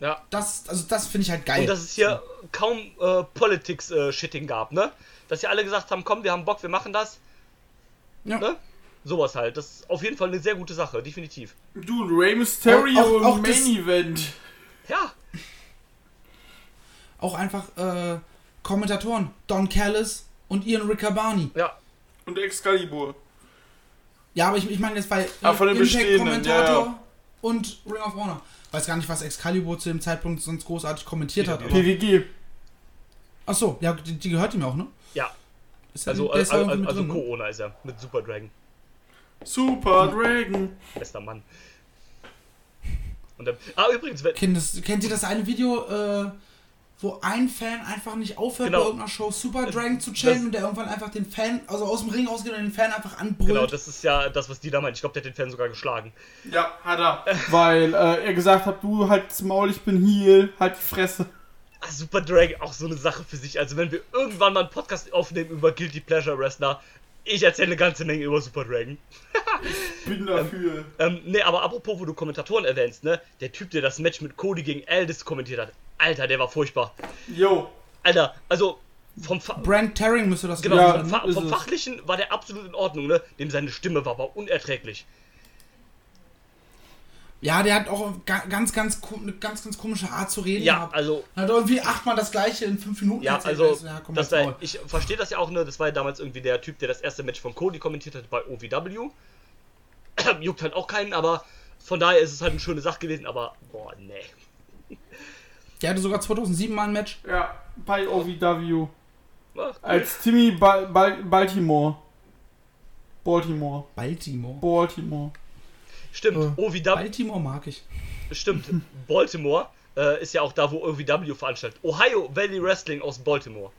Ja. Das, also das finde ich halt geil. Und dass es hier kaum äh, Politics-Shitting gab, ne? Dass sie alle gesagt haben, komm, wir haben Bock, wir machen das. ja. Ne? Sowas halt. Das ist auf jeden Fall eine sehr gute Sache, definitiv. Du, Rey Mysterio Auch- auch- auch Main Event. Ja, Auch einfach äh, Kommentatoren, Don Callis und Ian Riccabani. ja. Und Excalibur. Ja, aber ich, ich meine jetzt bei Ah, von den bestehenden, Kommentator ja, ja. und Ring of Honor. Weiß gar nicht, was Excalibur zu dem Zeitpunkt sonst großartig kommentiert hat. PWG. ach so, ja, die, die gehört ihm auch, ne? Ja. Ist Also, der ist ja also, also, ne? Co-Owner ist er. Mit Super Dragon. Super Dragon. Bester Mann. Und dann, ah, übrigens, wenn, Kennt, das, kennt ihr das eine Video, äh, wo ein Fan einfach nicht aufhört, Genau. bei irgendeiner Show Super Dragon zu chillen Das- und der irgendwann einfach den Fan, also aus dem Ring rausgeht und den Fan einfach anbrüllt? genau, das ist ja das, was die da meint. Ich glaube, der hat den Fan sogar geschlagen. Ja, hat er. Weil äh, er gesagt hat, du halt's Maul, ich bin Heal, halt die Fresse. Ah, Super Dragon, auch so eine Sache für sich. Also, wenn wir irgendwann mal einen Podcast aufnehmen über Guilty Pleasure Wrestler, ich erzähle eine ganze Menge über Super Dragon. Bin dafür. Ähm, ne, aber apropos, wo du Kommentatoren erwähnst, ne? Der Typ, der das Match mit Cody gegen Aldis kommentiert hat. Alter, der war furchtbar. Yo. Alter, also vom, Fa Brand Terring müsste das genau, Ja, vom, sein, ne? Fa vom. Fachlichen war der absolut in Ordnung, ne? Dem seine Stimme war aber unerträglich. Ja, der hat auch ga- ganz, ganz, eine ganz, ganz komische Art zu reden Ja, also, Hat irgendwie achtmal das gleiche in fünf Minuten ja, erzählt. also, ja, komm, das war, ich verstehe das ja auch, ne? Das war ja damals irgendwie der Typ, der das erste Match von Cody kommentiert hat bei OVW. Juckt halt auch keinen, aber von daher ist es halt eine schöne Sache gewesen, aber, boah, nee. Der hatte sogar 2007 mal ein Match. Ja, bei OVW. Ach, Als Timmy Bal Bal Baltimore. Baltimore. Baltimore. Baltimore. Stimmt, Äh, OVW, Baltimore mag ich. Stimmt, Baltimore äh, ist ja auch da, wo OVW veranstaltet. Ohio Valley Wrestling aus Baltimore.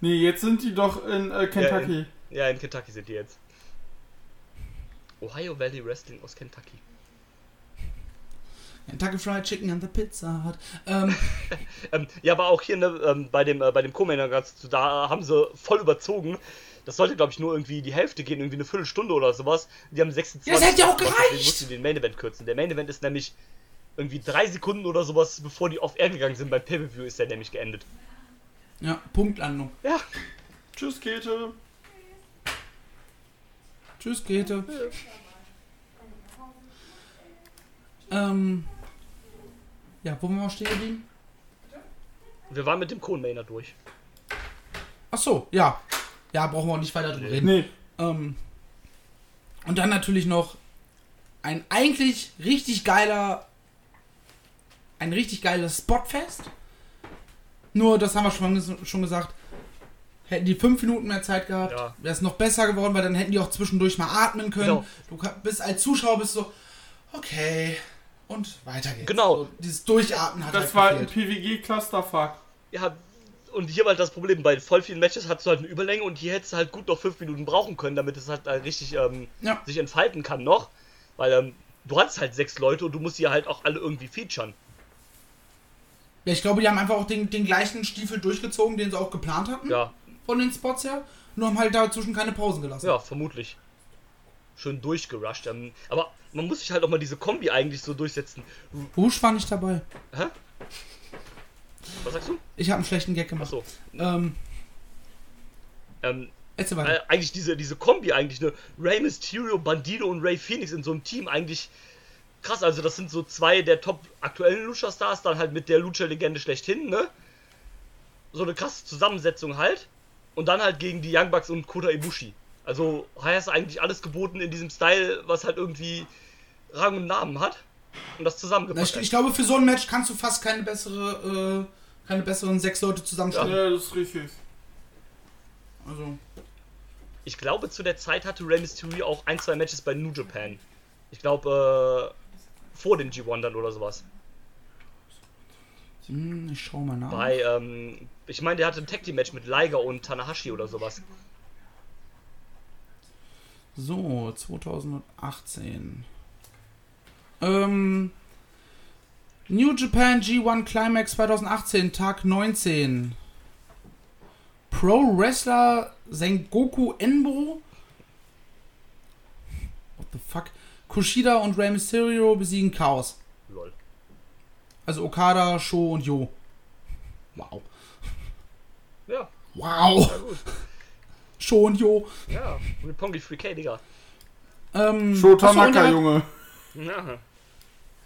Nee, jetzt sind die doch in äh, Kentucky. Ja, in Kentucky sind die jetzt. Ohio Valley Wrestling aus Kentucky. Kentucky Fried Chicken and the Pizza Hut. Ähm, Ähm, ja, aber auch hier ne, ähm, bei dem, äh, bei dem Co-Mainer, da haben sie voll überzogen. Das sollte, glaube ich, nur irgendwie die Hälfte gehen, irgendwie eine Viertelstunde oder sowas. Die haben 26 Ja, das hätte ja auch gereicht! Deswegen mussten die den Main Event kürzen. Der Main Event ist nämlich irgendwie drei Sekunden oder sowas, bevor die off air gegangen sind. Beim Pay-Per-View ist der nämlich geendet. ja, Punktlandung. Ja, Tschüss, Käthe. Tschüss, Käthe. Ähm, ja, wo waren wir stehen geblieben? wir waren mit dem Co-Mainer durch. Ach so, ja. Ja, brauchen wir auch nicht weiter drüber reden. Nee. Ähm, und dann natürlich noch ein eigentlich richtig geiler, ein richtig geiles Spotfest. Nur, das haben wir schon, schon gesagt, hätten die fünf Minuten mehr Zeit gehabt, Ja. wäre es noch besser geworden, weil dann hätten die auch zwischendurch mal atmen können. Genau. Du bist als Zuschauer bist so, okay, und weiter geht's. Genau. So, dieses Durchatmen hat Das halt war ein. PWG-Clusterfuck. Ja, und hier war halt das Problem, bei voll vielen Matches hattest du halt eine Überlänge und hier hättest du halt gut noch fünf Minuten brauchen können, damit es halt äh, richtig ähm, Ja. sich entfalten kann noch. Weil ähm, du hattest halt sechs Leute und du musst sie halt auch alle irgendwie featuren. Ja, ich glaube, die haben einfach auch den, den gleichen Stiefel durchgezogen, den sie auch geplant hatten. Ja, Von den Spots her. Nur haben halt dazwischen keine Pausen gelassen. ja, vermutlich. Schön durchgerusht. Ähm, aber man muss sich halt auch mal diese Kombi eigentlich so durchsetzen. Bush war nicht dabei. Hä? Was sagst du? Ich habe einen schlechten Gag gemacht. Achso. Ähm, Ähm, erzähl weiter. äh, eigentlich diese, diese Kombi eigentlich, ne? Rey Mysterio, Bandido und Ray Phoenix in so einem Team eigentlich krass. Also das sind so zwei der top aktuellen Lucha-Stars, dann halt mit der Lucha-Legende schlechthin, ne? So eine krasse Zusammensetzung halt. Und dann halt gegen die Young Bucks und Kota Ibushi. Also hast du eigentlich alles geboten in diesem Style, was halt irgendwie Rang und Namen hat. Und das Na, zusammengepackt. ich, ich glaube, für so ein Match kannst du fast keine bessere, äh, keine besseren sechs Leute zusammenstellen. Ja, das ist richtig. Also, Ich glaube, zu der Zeit hatte Rey Mysterio auch ein, zwei Matches bei New Japan. Ich glaube, äh, vor den G1 dann oder sowas. hm, ich schau mal nach. Bei, ähm, ich meine, der hatte ein Tag Team Match mit Liger und Tanahashi oder sowas. So, 2018. Ähm, New Japan G1 Climax 2018, Tag 19. Pro Wrestler Sengoku Enbo. What the fuck? Kushida und Rey Mysterio besiegen Chaos. Lol. Also Okada, Sho und Yo. Wow. Ja, Wow. Sho und Yo. Ja, Roppongi 3K, Digga. Ähm, Shota achso, und, Naka, er, Junge. Ja.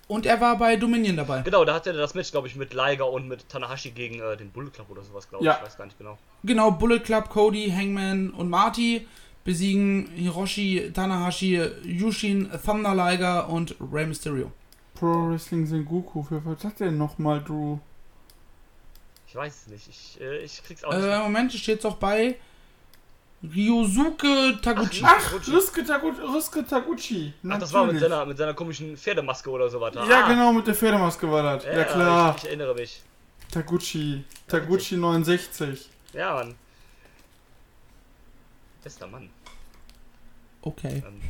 Und er war bei Dominion dabei. Genau, da hatte er das Match, glaube ich, mit Liger und mit Tanahashi gegen äh, den Bullet Club oder sowas, glaube ich. Ja. Ich weiß gar nicht genau. Genau, Bullet Club, Cody, Hangman und Marty besiegen Hiroshi, Tanahashi, Yushin, Thunder Liger und Rey Mysterio. Pro Wrestling Sengoku, für was hat denn nochmal, Drew? Ich weiß es nicht. Ich, äh, ich krieg's auch nicht. Äh, Moment, steht doch bei Ryosuke Taguchi. Ach, Ach, Taguchi. Ruske, Taguchi. Ach, das war mit seiner, mit seiner komischen Pferdemaske oder sowas. Ja, Ah, genau, mit der Pferdemaske war das. Ja, Ja, klar. Ich, ich erinnere mich. Taguchi. Taguchi 69. Ja, Mann. Bester Mann. Okay. Ähm,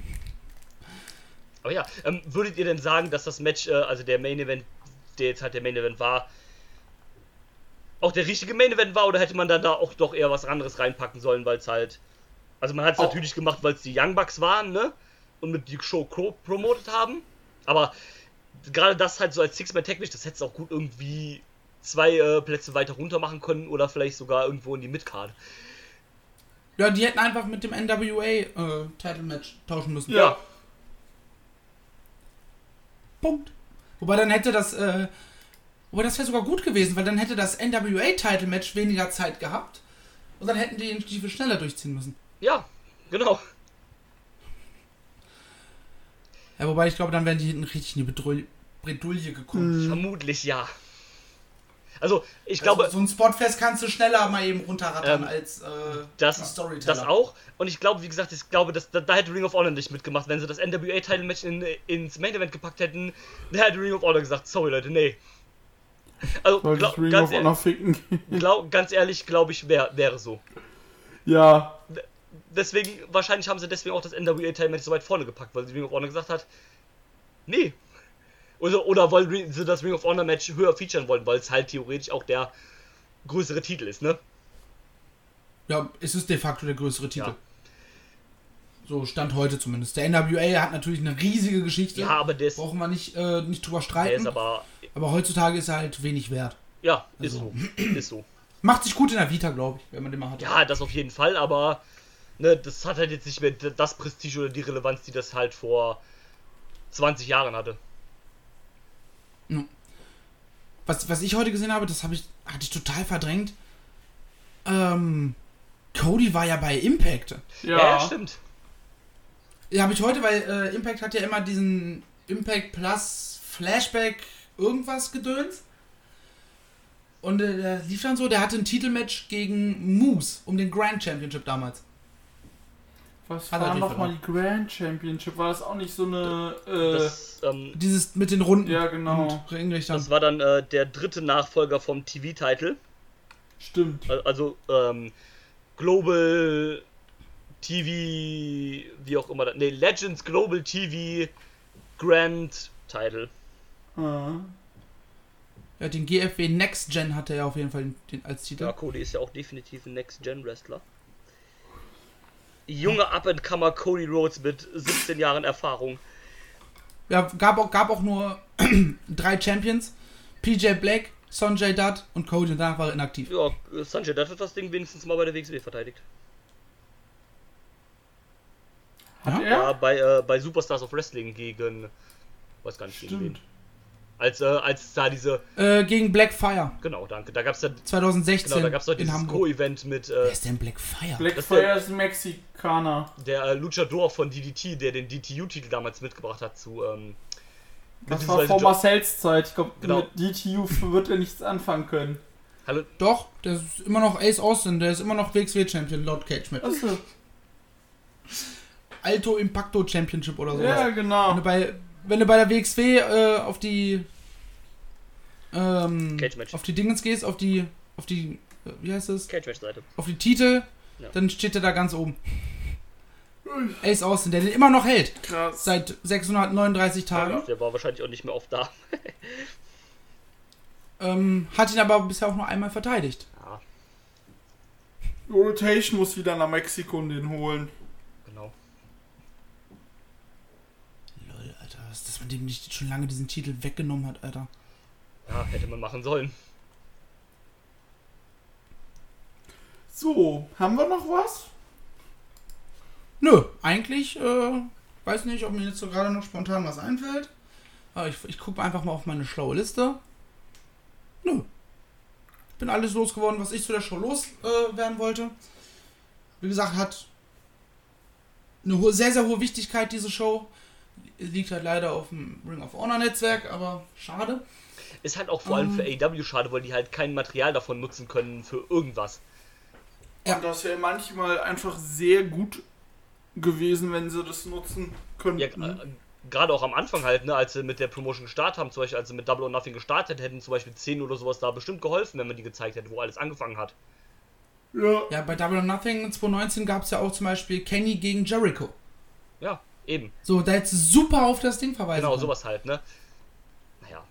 aber ja, ähm, würdet ihr denn sagen, dass das Match, äh, also der Main Event, der jetzt halt der Main Event war, auch der richtige Main Event war oder hätte man dann da auch doch eher was anderes reinpacken sollen, weil es halt. Also man hat es Auch- natürlich gemacht, weil es die Young Bucks waren, ne? Und mit die Show pro promotet haben. Aber gerade das halt so als Six-Man-Tag-Match, das hätte es auch gut irgendwie zwei äh, Plätze weiter runter machen können oder vielleicht sogar irgendwo in die Midcard. Ja, die hätten einfach mit dem NWA äh, Title Match tauschen müssen. Ja. Punkt. Wobei dann hätte das, äh, wobei das wäre sogar gut gewesen, weil dann hätte das NWA Title Match weniger Zeit gehabt und dann hätten die den Stiefel schneller durchziehen müssen. Ja, genau. Ja, wobei ich glaube, dann wären die hinten richtig in die Bredouille gekommen. Vermutlich ja. Also, ich glaube. also, so ein Spotfest kannst du schneller mal eben runterrattern Ähm, als äh, Das, Storyteller. das auch. Und ich glaube, wie gesagt, ich glaube, dass, da, da hätte Ring of Honor nicht mitgemacht. Wenn sie das NWA-Title-Match in, ins Main Event gepackt hätten, da hätte Ring of Honor gesagt, sorry Leute, nee. Also, glaub, das Ring ganz, of Honor ehr, ficken? glaub, ganz ehrlich, glaube ich, wär, wäre so. ja. Deswegen, wahrscheinlich haben sie deswegen auch das NWA-Title-Match so weit vorne gepackt, weil sie Ring of Honor gesagt hat, nee. Oder, oder weil sie das Ring of Honor-Match höher featuren wollen, weil es halt theoretisch auch der größere Titel ist, ne? Ja, es ist de facto der größere Titel. Ja. So stand heute zumindest. Der NWA hat natürlich eine riesige Geschichte. Ja, aber ist, Brauchen wir nicht, äh, nicht drüber der streiten. ist aber, aber heutzutage ist er halt wenig wert. ja, ist Also. so. Ist so. Macht sich gut in der Vita, glaube ich, wenn man den mal hat. Ja, das auf jeden Fall, aber ne, das hat halt jetzt nicht mehr das Prestige oder die Relevanz, die das halt vor 20 Jahren hatte. Was, was ich heute gesehen habe, das habe ich, hatte ich total verdrängt. Ähm, Cody war ja bei Impact. Ja. stimmt. Ja, habe ich heute, weil äh, Impact hat ja immer diesen Impact Plus Flashback irgendwas gedöns. Und äh, der lief dann so, der hatte ein Titelmatch gegen Moose um den Grand Championship damals. Was Hat war nochmal die? Grand Championship? War das auch nicht so eine. Äh, Das, ähm, Dieses mit den Runden Ja, genau. das war dann äh, der dritte Nachfolger vom TV-Titel. Stimmt. Al- Also ähm, Global TV, wie auch immer, nee, Legends Global TV Grand Title. Ah. Ja, den GFW Next Gen hatte er auf jeden Fall den, als Titel. Ja, Cody ist ja auch definitiv ein Next-Gen-Wrestler. Junger Up-and-Comer Cody Rhodes mit 17 Jahren Erfahrung. Ja, gab auch, gab auch nur drei Champions. PJ Black, Sonjay Dutt und Cody danach war er inaktiv. Ja, Sanjay, das hat das Ding wenigstens mal bei der WXW verteidigt. Hat Ja? er? Ja, bei, äh, bei Superstars of Wrestling gegen. Weiß gar nicht gegen wen. Stimmt. Als, äh, als da diese. Äh, gegen Blackfire Genau, danke. Da gab's ja. 2016 Genau, da gab's doch in dieses. Co-Event mit Wer äh, ist denn Blackfire? Blackfire ist ein Mexikaner. der äh, Luchador von DDT, der den DTU-Titel damals mitgebracht hat zu. Ähm, Das war vor Marcells Zeit. Ich glaube, Genau. mit DTU wird er nichts anfangen können. Hallo, Doch, der ist immer noch Ace Austin, der ist immer noch WXW-Champion, laut Cage mit. Achso. Alto Impacto Championship oder sowas. Ja, Wenn, genau. du bei, wenn du bei der WXW äh, auf die ähm, Cage Match. auf die Dingens gehst, auf die auf die äh, wie heißt es? Cage-Match-Seite. Auf die Titel, Ja. dann steht er da ganz oben. Ace Austin, der den immer noch hält. Krass. Seit 639 Tagen. Der war wahrscheinlich auch nicht mehr oft da. Ähm, hat ihn aber bisher auch nur einmal verteidigt. Ja, Rotation muss wieder nach Mexiko und den holen. genau. Lol, Man dem nicht schon lange diesen Titel weggenommen hat, Alter. Ja, hätte man machen sollen. So, haben wir noch was? Nö, eigentlich, äh, weiß nicht, ob mir jetzt so gerade noch spontan was einfällt. Aber ich, ich gucke einfach mal auf meine schlaue Liste. Nö. Bin alles losgeworden, was ich zu der Show loswerden äh, wollte. Wie gesagt, hat eine hohe, sehr, sehr hohe Wichtigkeit, diese Show. Liegt halt leider auf dem Ring of Honor Netzwerk, aber schade. Ist halt auch vor allem für AEW schade, weil die halt kein Material davon nutzen können für irgendwas. Ja. Und das wäre manchmal einfach sehr gut gewesen, wenn sie das nutzen könnten. Ja, äh, gerade auch am Anfang halt, ne, als sie mit der Promotion gestartet haben, zum Beispiel als sie mit Double or Nothing gestartet hätten, zum Beispiel 10 oder sowas da bestimmt geholfen, wenn man die gezeigt hätte, wo alles angefangen hat. ja. Ja, bei Double or Nothing 2019 gab es ja auch zum Beispiel Kenny gegen Jericho. Ja, eben. So, da hättest du super auf das Ding verweisen Genau, können. sowas halt, ne? Naja.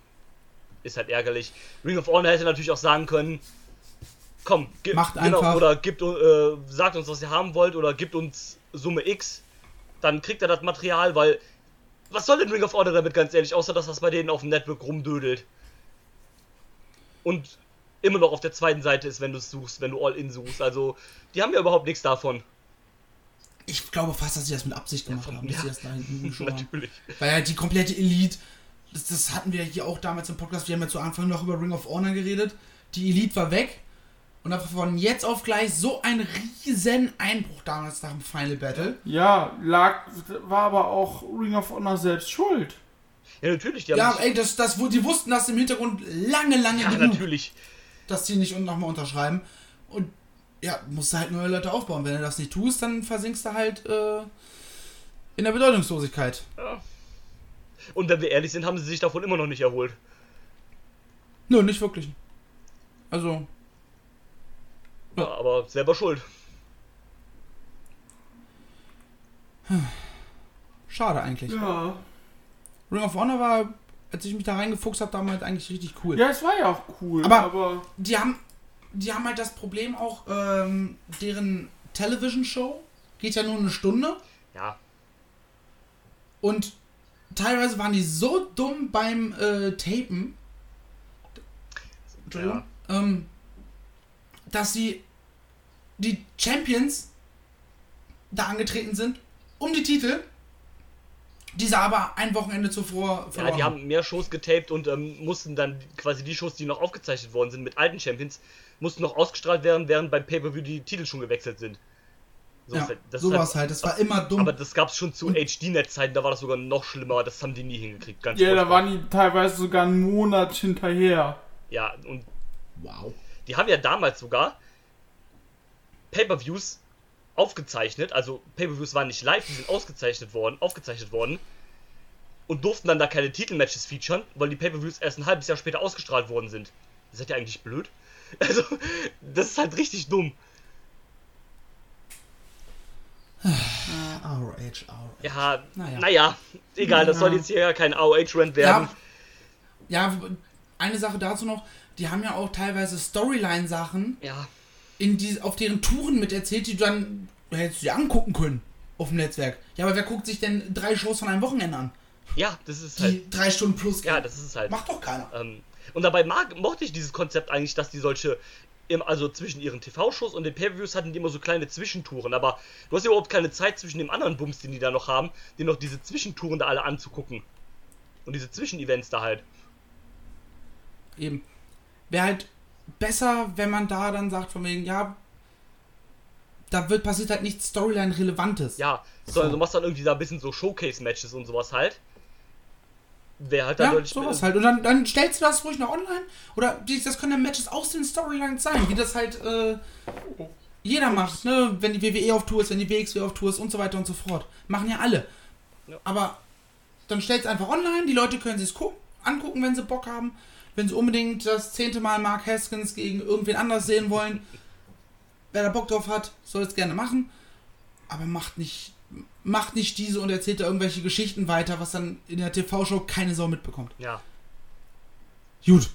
Ist halt ärgerlich. Ring of Honor hätte natürlich auch sagen können, komm, gib, Macht genau, einfach. oder gibt, äh, sagt uns, was ihr haben wollt, oder gibt uns Summe X, dann kriegt er das Material, weil was soll denn Ring of Honor damit, ganz ehrlich, außer dass das bei denen auf dem Network rumdödelt. Und immer noch auf der zweiten Seite ist, wenn du es suchst, wenn du All-In suchst. Also, die haben ja überhaupt nichts davon. Ich glaube fast, dass sie das mit Absicht gemacht haben, dass ja. sie das da hinten geschoben haben. Natürlich. Weil halt die komplette Elite, das, das hatten wir hier auch damals im Podcast, wir haben ja zu Anfang noch über Ring of Honor geredet. Die Elite war weg und einfach von jetzt auf gleich so ein riesen Einbruch damals nach dem Final Battle. ja, lag, war aber auch Ring of Honor selbst schuld. Ja, natürlich, die haben Ja, ey, das, das, die wussten das im Hintergrund lange, lange ja, genug, natürlich. dass die nicht nochmal unterschreiben. Und ja, musst du halt neue Leute aufbauen. Wenn du das nicht tust, dann versinkst du halt äh, in der Bedeutungslosigkeit. Und wenn wir ehrlich sind, haben sie sich davon immer noch nicht erholt. Nö, nicht wirklich. Also, Ja, aber selber schuld. schade eigentlich. Ja. Ring of Honor war, als ich mich da reingefuchst habe, damals eigentlich richtig cool. Ja, es war ja auch cool, Aber- aber Die haben, die haben halt das Problem auch, ähm, deren Television Show geht ja nur eine Stunde. Ja, und teilweise waren die so dumm beim äh, Tapen, Entschuldigung, ähm, dass sie die Champions da angetreten sind um die Titel, diese aber ein Wochenende zuvor ja verloren die haben mehr Shows getaped und ähm, mussten dann quasi die Shows, die noch aufgezeichnet worden sind mit alten Champions, mussten noch ausgestrahlt werden, während beim Pay-Per-View die Titel schon gewechselt sind. So Ja, halt- das so ist war es halt. Das war immer dumm. Aber das gab es schon zu HD-Net-Zeiten, da war das sogar noch schlimmer, das haben die nie hingekriegt. Ganz ja, da furchtbar. waren die teilweise sogar einen Monat hinterher. Ja, und wow. Die haben ja damals sogar Pay-per-Views aufgezeichnet, also Pay-per-Views waren nicht live, die sind ausgezeichnet worden, aufgezeichnet worden und durften dann da keine Titelmatches featuren, weil die Pay-per-Views erst ein halbes Jahr später ausgestrahlt worden sind. Das ist ja eigentlich blöd. Also, das ist halt richtig dumm. ROH, ROH. Ja, Naja. naja, egal, das soll jetzt hier ja kein AOH-Rant werden. Ja, ja, eine Sache dazu noch, die haben ja auch teilweise Storyline-Sachen Ja, in die, auf deren Touren miterzählt, die du dann hättest du dir angucken können auf dem Netzwerk. Ja, aber wer guckt sich denn drei Shows von einem Wochenende an? ja, das ist halt. Die drei Stunden plus? Ja, das ist halt. Macht doch keiner. Ähm, und dabei mag, mochte ich dieses Konzept eigentlich, dass die solche, im, also zwischen ihren TV-Shows und den Pay-Views hatten die immer so kleine Zwischentouren, aber du hast ja überhaupt keine Zeit zwischen dem anderen Bums, den die da noch haben, dir noch diese Zwischentouren da alle anzugucken. Und diese Zwischenevents da halt. Eben. Wäre halt besser, wenn man da dann sagt, von wegen, ja, da wird passiert halt nichts Storyline-Relevantes. Ja, sondern So. du machst dann irgendwie da ein bisschen so Showcase-Matches und sowas halt. Wäre halt dann Ja, sowas halt. Und dann, dann stellst du das ruhig nach online. Oder die, das können dann Matches aus den Storylines sein, wie das halt äh, jeder macht, ne? Wenn die WWE auf Tour ist, wenn die WXW auf Tour ist und so weiter und so fort. Machen ja alle. Ja. Aber dann stellst einfach online, die Leute können sich gucken, angucken, wenn sie Bock haben. Wenn sie unbedingt das zehnte Mal Mark Haskins gegen irgendwen anders sehen wollen, wer da Bock drauf hat, soll es gerne machen. Aber macht nicht, macht nicht diese und erzählt da irgendwelche Geschichten weiter, was dann in der TV-Show keine Sau mitbekommt. Ja, Gut.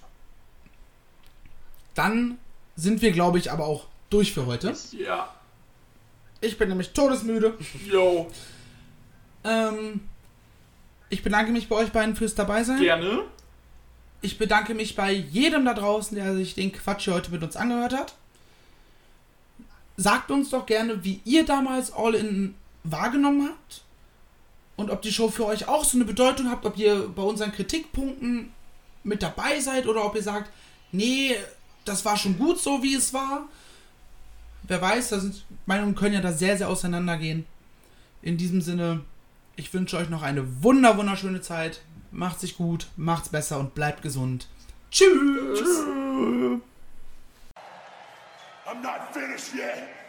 Dann sind wir, glaube ich, aber auch durch für heute. Ja. Ich bin nämlich todesmüde. Yo. Ähm, ich bedanke mich bei euch beiden fürs Dabeisein. Gerne. Ich bedanke mich bei jedem da draußen, der sich den Quatsch hier heute mit uns angehört hat. Sagt uns doch gerne, wie ihr damals All In wahrgenommen habt. Und ob die Show für euch auch so eine Bedeutung habt, ob ihr bei unseren Kritikpunkten mit dabei seid oder ob ihr sagt, nee, das war schon gut so, wie es war. Wer weiß, da sind Meinungen können ja da sehr, sehr auseinandergehen. In diesem Sinne, ich wünsche euch noch eine wunder, wunderschöne Zeit. Macht sich gut, macht's besser und bleibt gesund. Tschüss. I'm not finished yet.